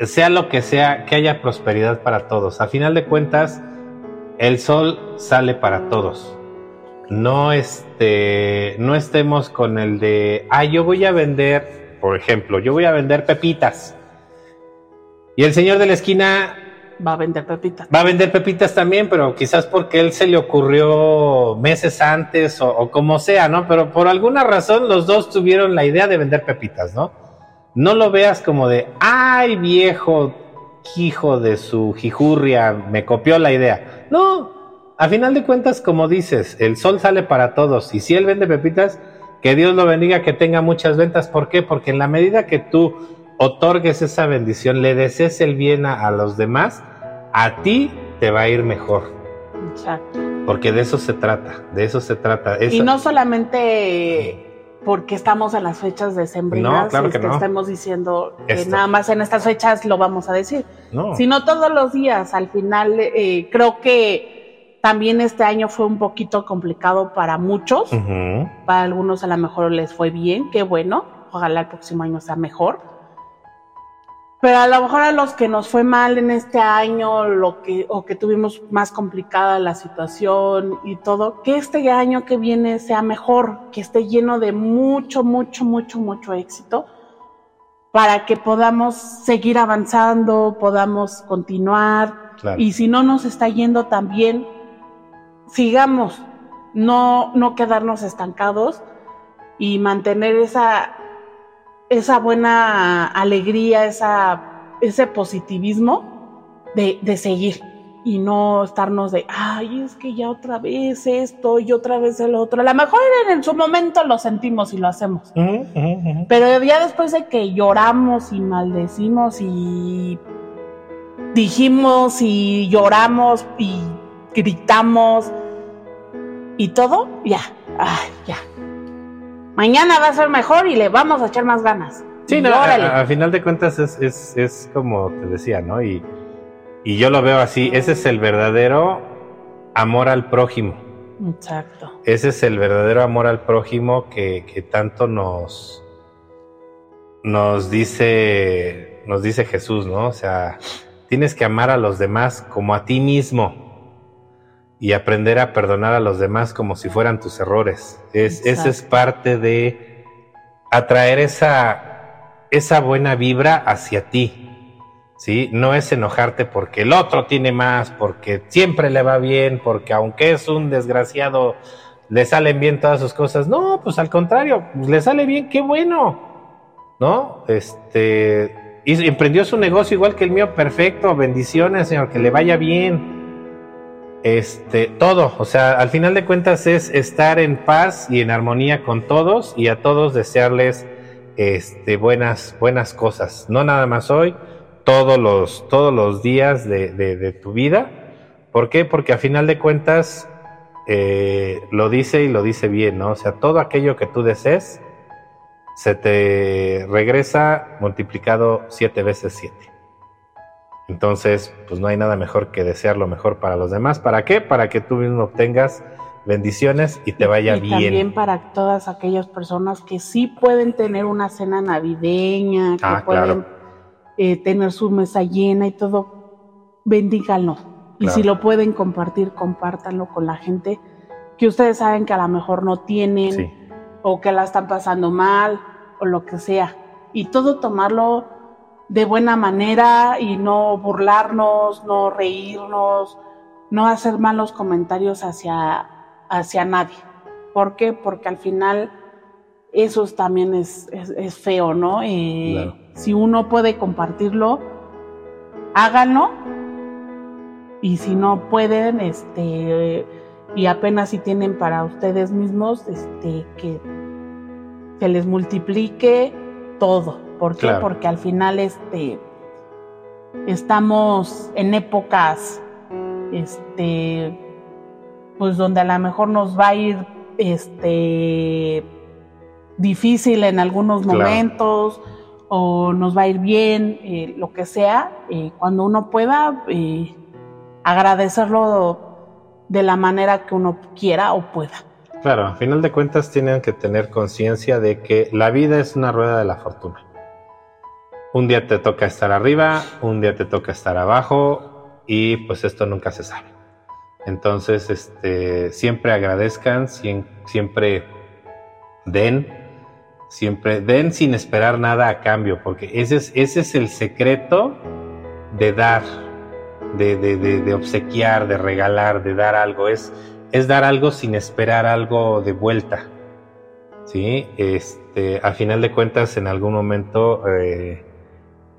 sea lo que sea, que haya prosperidad para todos. A final de cuentas, el sol sale para todos. No, este, no estemos con el de, ah, yo voy a vender, por ejemplo, yo voy a vender pepitas. Y el señor de la esquina va a vender pepitas. Va a vender pepitas también, pero quizás porque él se le ocurrió meses antes o, o, como sea, ¿no? Pero por alguna razón los dos tuvieron la idea de vender pepitas, ¿no? No lo veas como de, ay viejo hijo de su jijurria, me copió la idea. No, a final de cuentas, como dices, el sol sale para todos y si él vende pepitas, que Dios lo bendiga, que tenga muchas ventas. ¿Por qué? Porque en la medida que tú otorgues esa bendición, le desees el bien a, a los demás, a ti te va a ir mejor. Exacto. Porque de eso se trata, de eso se trata. Y no solamente porque estamos en las fechas de no, claro que, que no. estemos diciendo que Esto. nada más en estas fechas lo vamos a decir, no. sino todos los días. Al final, eh, creo que también este año fue un poquito complicado para muchos, uh -huh. para algunos a lo mejor les fue bien, qué bueno, ojalá el próximo año sea mejor. Pero a lo mejor a los que nos fue mal en este año, lo que, o que tuvimos más complicada la situación y todo, que este año que viene sea mejor, que esté lleno de mucho, mucho, mucho, mucho éxito, para que podamos seguir avanzando, podamos continuar. Claro. Y si no nos está yendo tan bien, sigamos, no, no quedarnos estancados y mantener esa esa buena alegría, esa, ese positivismo de, de, seguir y no estarnos de, ay, es que ya otra vez esto y otra vez el otro. A lo mejor en su momento lo sentimos y lo hacemos, uh -huh, uh -huh. pero ya después de que lloramos y maldecimos y dijimos y lloramos y gritamos y todo, ya, ay, ya, mañana va a ser mejor y le vamos a echar más ganas. Sí, no, a, a, final de cuentas es, es, es, como te decía, ¿no? Y, y yo lo veo así, ese es el verdadero amor al prójimo. Exacto. Ese es el verdadero amor al prójimo que, que tanto nos, nos dice, nos dice Jesús, ¿no? O sea, tienes que amar a los demás como a ti mismo y aprender a perdonar a los demás como si fueran tus errores. Es, esa es parte de atraer esa, esa buena vibra hacia ti. ¿sí? No es enojarte porque el otro tiene más, porque siempre le va bien, porque aunque es un desgraciado, le salen bien todas sus cosas. No, pues al contrario, pues le sale bien, qué bueno. ¿No? Este. Y emprendió su negocio igual que el mío, perfecto. Bendiciones, señor, que le vaya bien este, todo, o sea, al final de cuentas es estar en paz y en armonía con todos y a todos desearles este, buenas, buenas cosas, no nada más hoy, todos los, todos los días de, de, de tu vida. ¿Por qué? Porque al final de cuentas eh, lo dice y lo dice bien, ¿no? O sea, todo aquello que tú desees se te regresa multiplicado siete veces siete. Entonces, pues no hay nada mejor que desear lo mejor para los demás. ¿Para qué? Para que tú mismo obtengas bendiciones y te vaya y bien. También para todas aquellas personas que sí pueden tener una cena navideña, que ah, pueden claro. eh, tener su mesa llena y todo, bendíganlo. Y Claro. si lo pueden compartir, compártanlo con la gente que ustedes saben que a lo mejor no tienen Sí. o que la están pasando mal o lo que sea. Y todo tomarlo de buena manera y no burlarnos, no reírnos, no hacer malos comentarios hacia, hacia nadie. ¿Por qué? Porque al final eso es- también es, es, es feo, ¿no? Eh, Claro. Si uno puede compartirlo, háganlo. Y si no pueden, este, y apenas si tienen para ustedes mismos, este, que se les multiplique todo. ¿Por qué? Claro. Porque al final, este, estamos en épocas, este, pues donde a lo mejor nos va a ir este difícil en algunos momentos o nos va a ir bien, eh, lo que sea, eh, cuando uno pueda eh, agradecerlo de la manera que uno quiera o pueda. Claro, a final de cuentas tienen que tener conciencia de que la vida es una rueda de la fortuna. Un día te toca estar arriba, un día te toca estar abajo y pues esto nunca se sabe. Entonces, este, siempre agradezcan, siempre den, siempre den sin esperar nada a cambio, porque ese es, ese es el secreto de dar, de, de, de, obsequiar, de regalar, de dar algo, es, es dar algo sin esperar algo de vuelta. ¿Sí? Este, a final de cuentas, en algún momento, eh,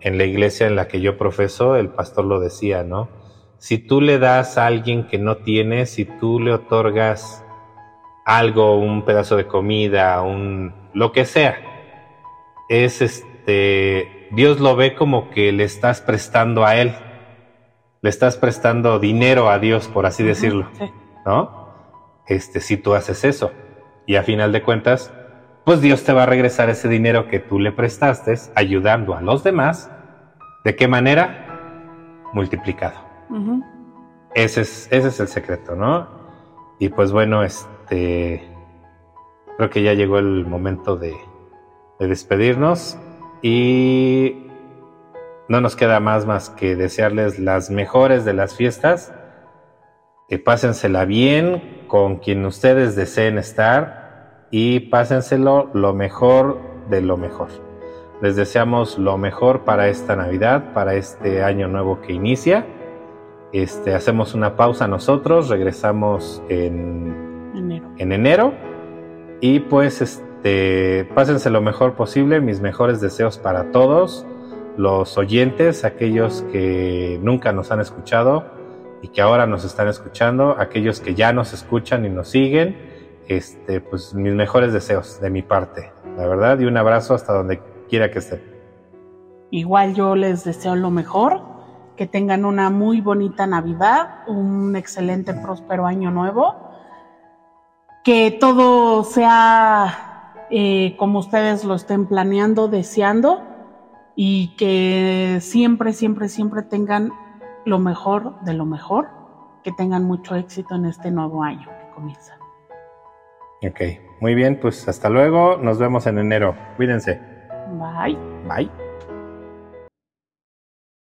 en la iglesia en la que yo profeso, el pastor lo decía, ¿no? Si tú le das a alguien que no tiene, si tú le otorgas algo, un pedazo de comida, un lo que sea, es este Dios lo ve como que le estás prestando a él. Le estás prestando dinero a Dios, por así decirlo. ¿No? Este, si tú haces eso. Y a final de cuentas, pues Dios te va a regresar ese dinero que tú le prestaste ayudando a los demás. ¿De qué manera? Multiplicado. ese, es, ese es el secreto, ¿no? Y pues bueno, este. Creo que ya llegó el momento de, de despedirnos. Y no nos queda más más que desearles las mejores de las fiestas. Que pásensela bien con quien ustedes deseen estar y pásenselo lo mejor de lo mejor. Les deseamos lo mejor para esta Navidad, para este año nuevo que inicia. Este, hacemos una pausa nosotros, regresamos en enero. en enero. Y pues este, pásense lo mejor posible, mis mejores deseos para todos, los oyentes, aquellos que nunca nos han escuchado y que ahora nos están escuchando, aquellos que ya nos escuchan y nos siguen, este, pues mis mejores deseos de mi parte, la verdad, y un abrazo hasta donde quiera que estén. Igual yo les deseo lo mejor, que tengan una muy bonita Navidad, un excelente, próspero año nuevo, que todo sea eh, como ustedes lo estén planeando, deseando, y que siempre, siempre, siempre tengan lo mejor de lo mejor, que tengan mucho éxito en este nuevo año que comienza. Ok, muy bien, pues hasta luego, nos vemos en enero, cuídense. Bye. Bye.